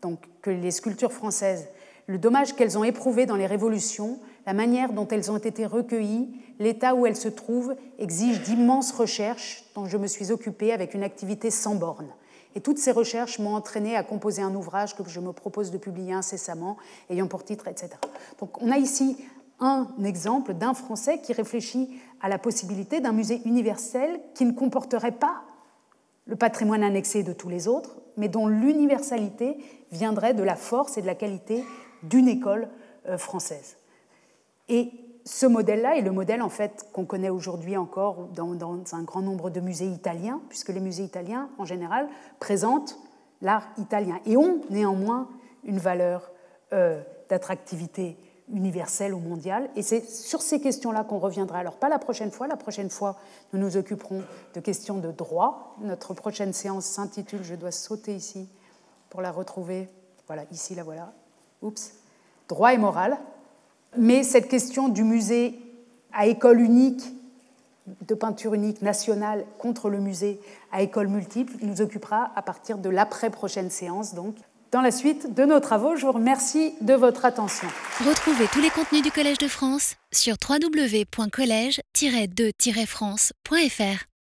Speaker 2: donc, que les sculptures françaises, le dommage qu'elles ont éprouvé dans les révolutions, la manière dont elles ont été recueillies, l'état où elles se trouvent, exige d'immenses recherches dont je me suis occupée avec une activité sans bornes. Et toutes ces recherches m'ont entraîné à composer un ouvrage que je me propose de publier incessamment, ayant pour titre, etc. Donc on a ici un exemple d'un Français qui réfléchit à la possibilité d'un musée universel qui ne comporterait pas le patrimoine annexé de tous les autres, mais dont l'universalité viendrait de la force et de la qualité d'une école euh, française. Et ce modèle-là est le modèle en fait qu'on connaît aujourd'hui encore dans, un grand nombre de musées italiens, puisque les musées italiens en général présentent l'art italien et ont néanmoins une valeur euh, d'attractivité universelle ou mondiale. Et c'est sur ces questions-là qu'on reviendra. Alors pas la prochaine fois, la prochaine fois nous nous occuperons de questions de droit. Notre prochaine séance s'intitule, je dois sauter ici pour la retrouver. Voilà, ici la voilà. Oups. Droit et morale. Mais cette question du musée à école unique, de peinture unique nationale contre le musée à école multiple, nous occupera à partir de l'après-prochaine séance. Donc, dans la suite de nos travaux, je vous remercie de votre attention.
Speaker 1: Retrouvez tous les contenus du Collège de France sur www.colège-2-france.fr.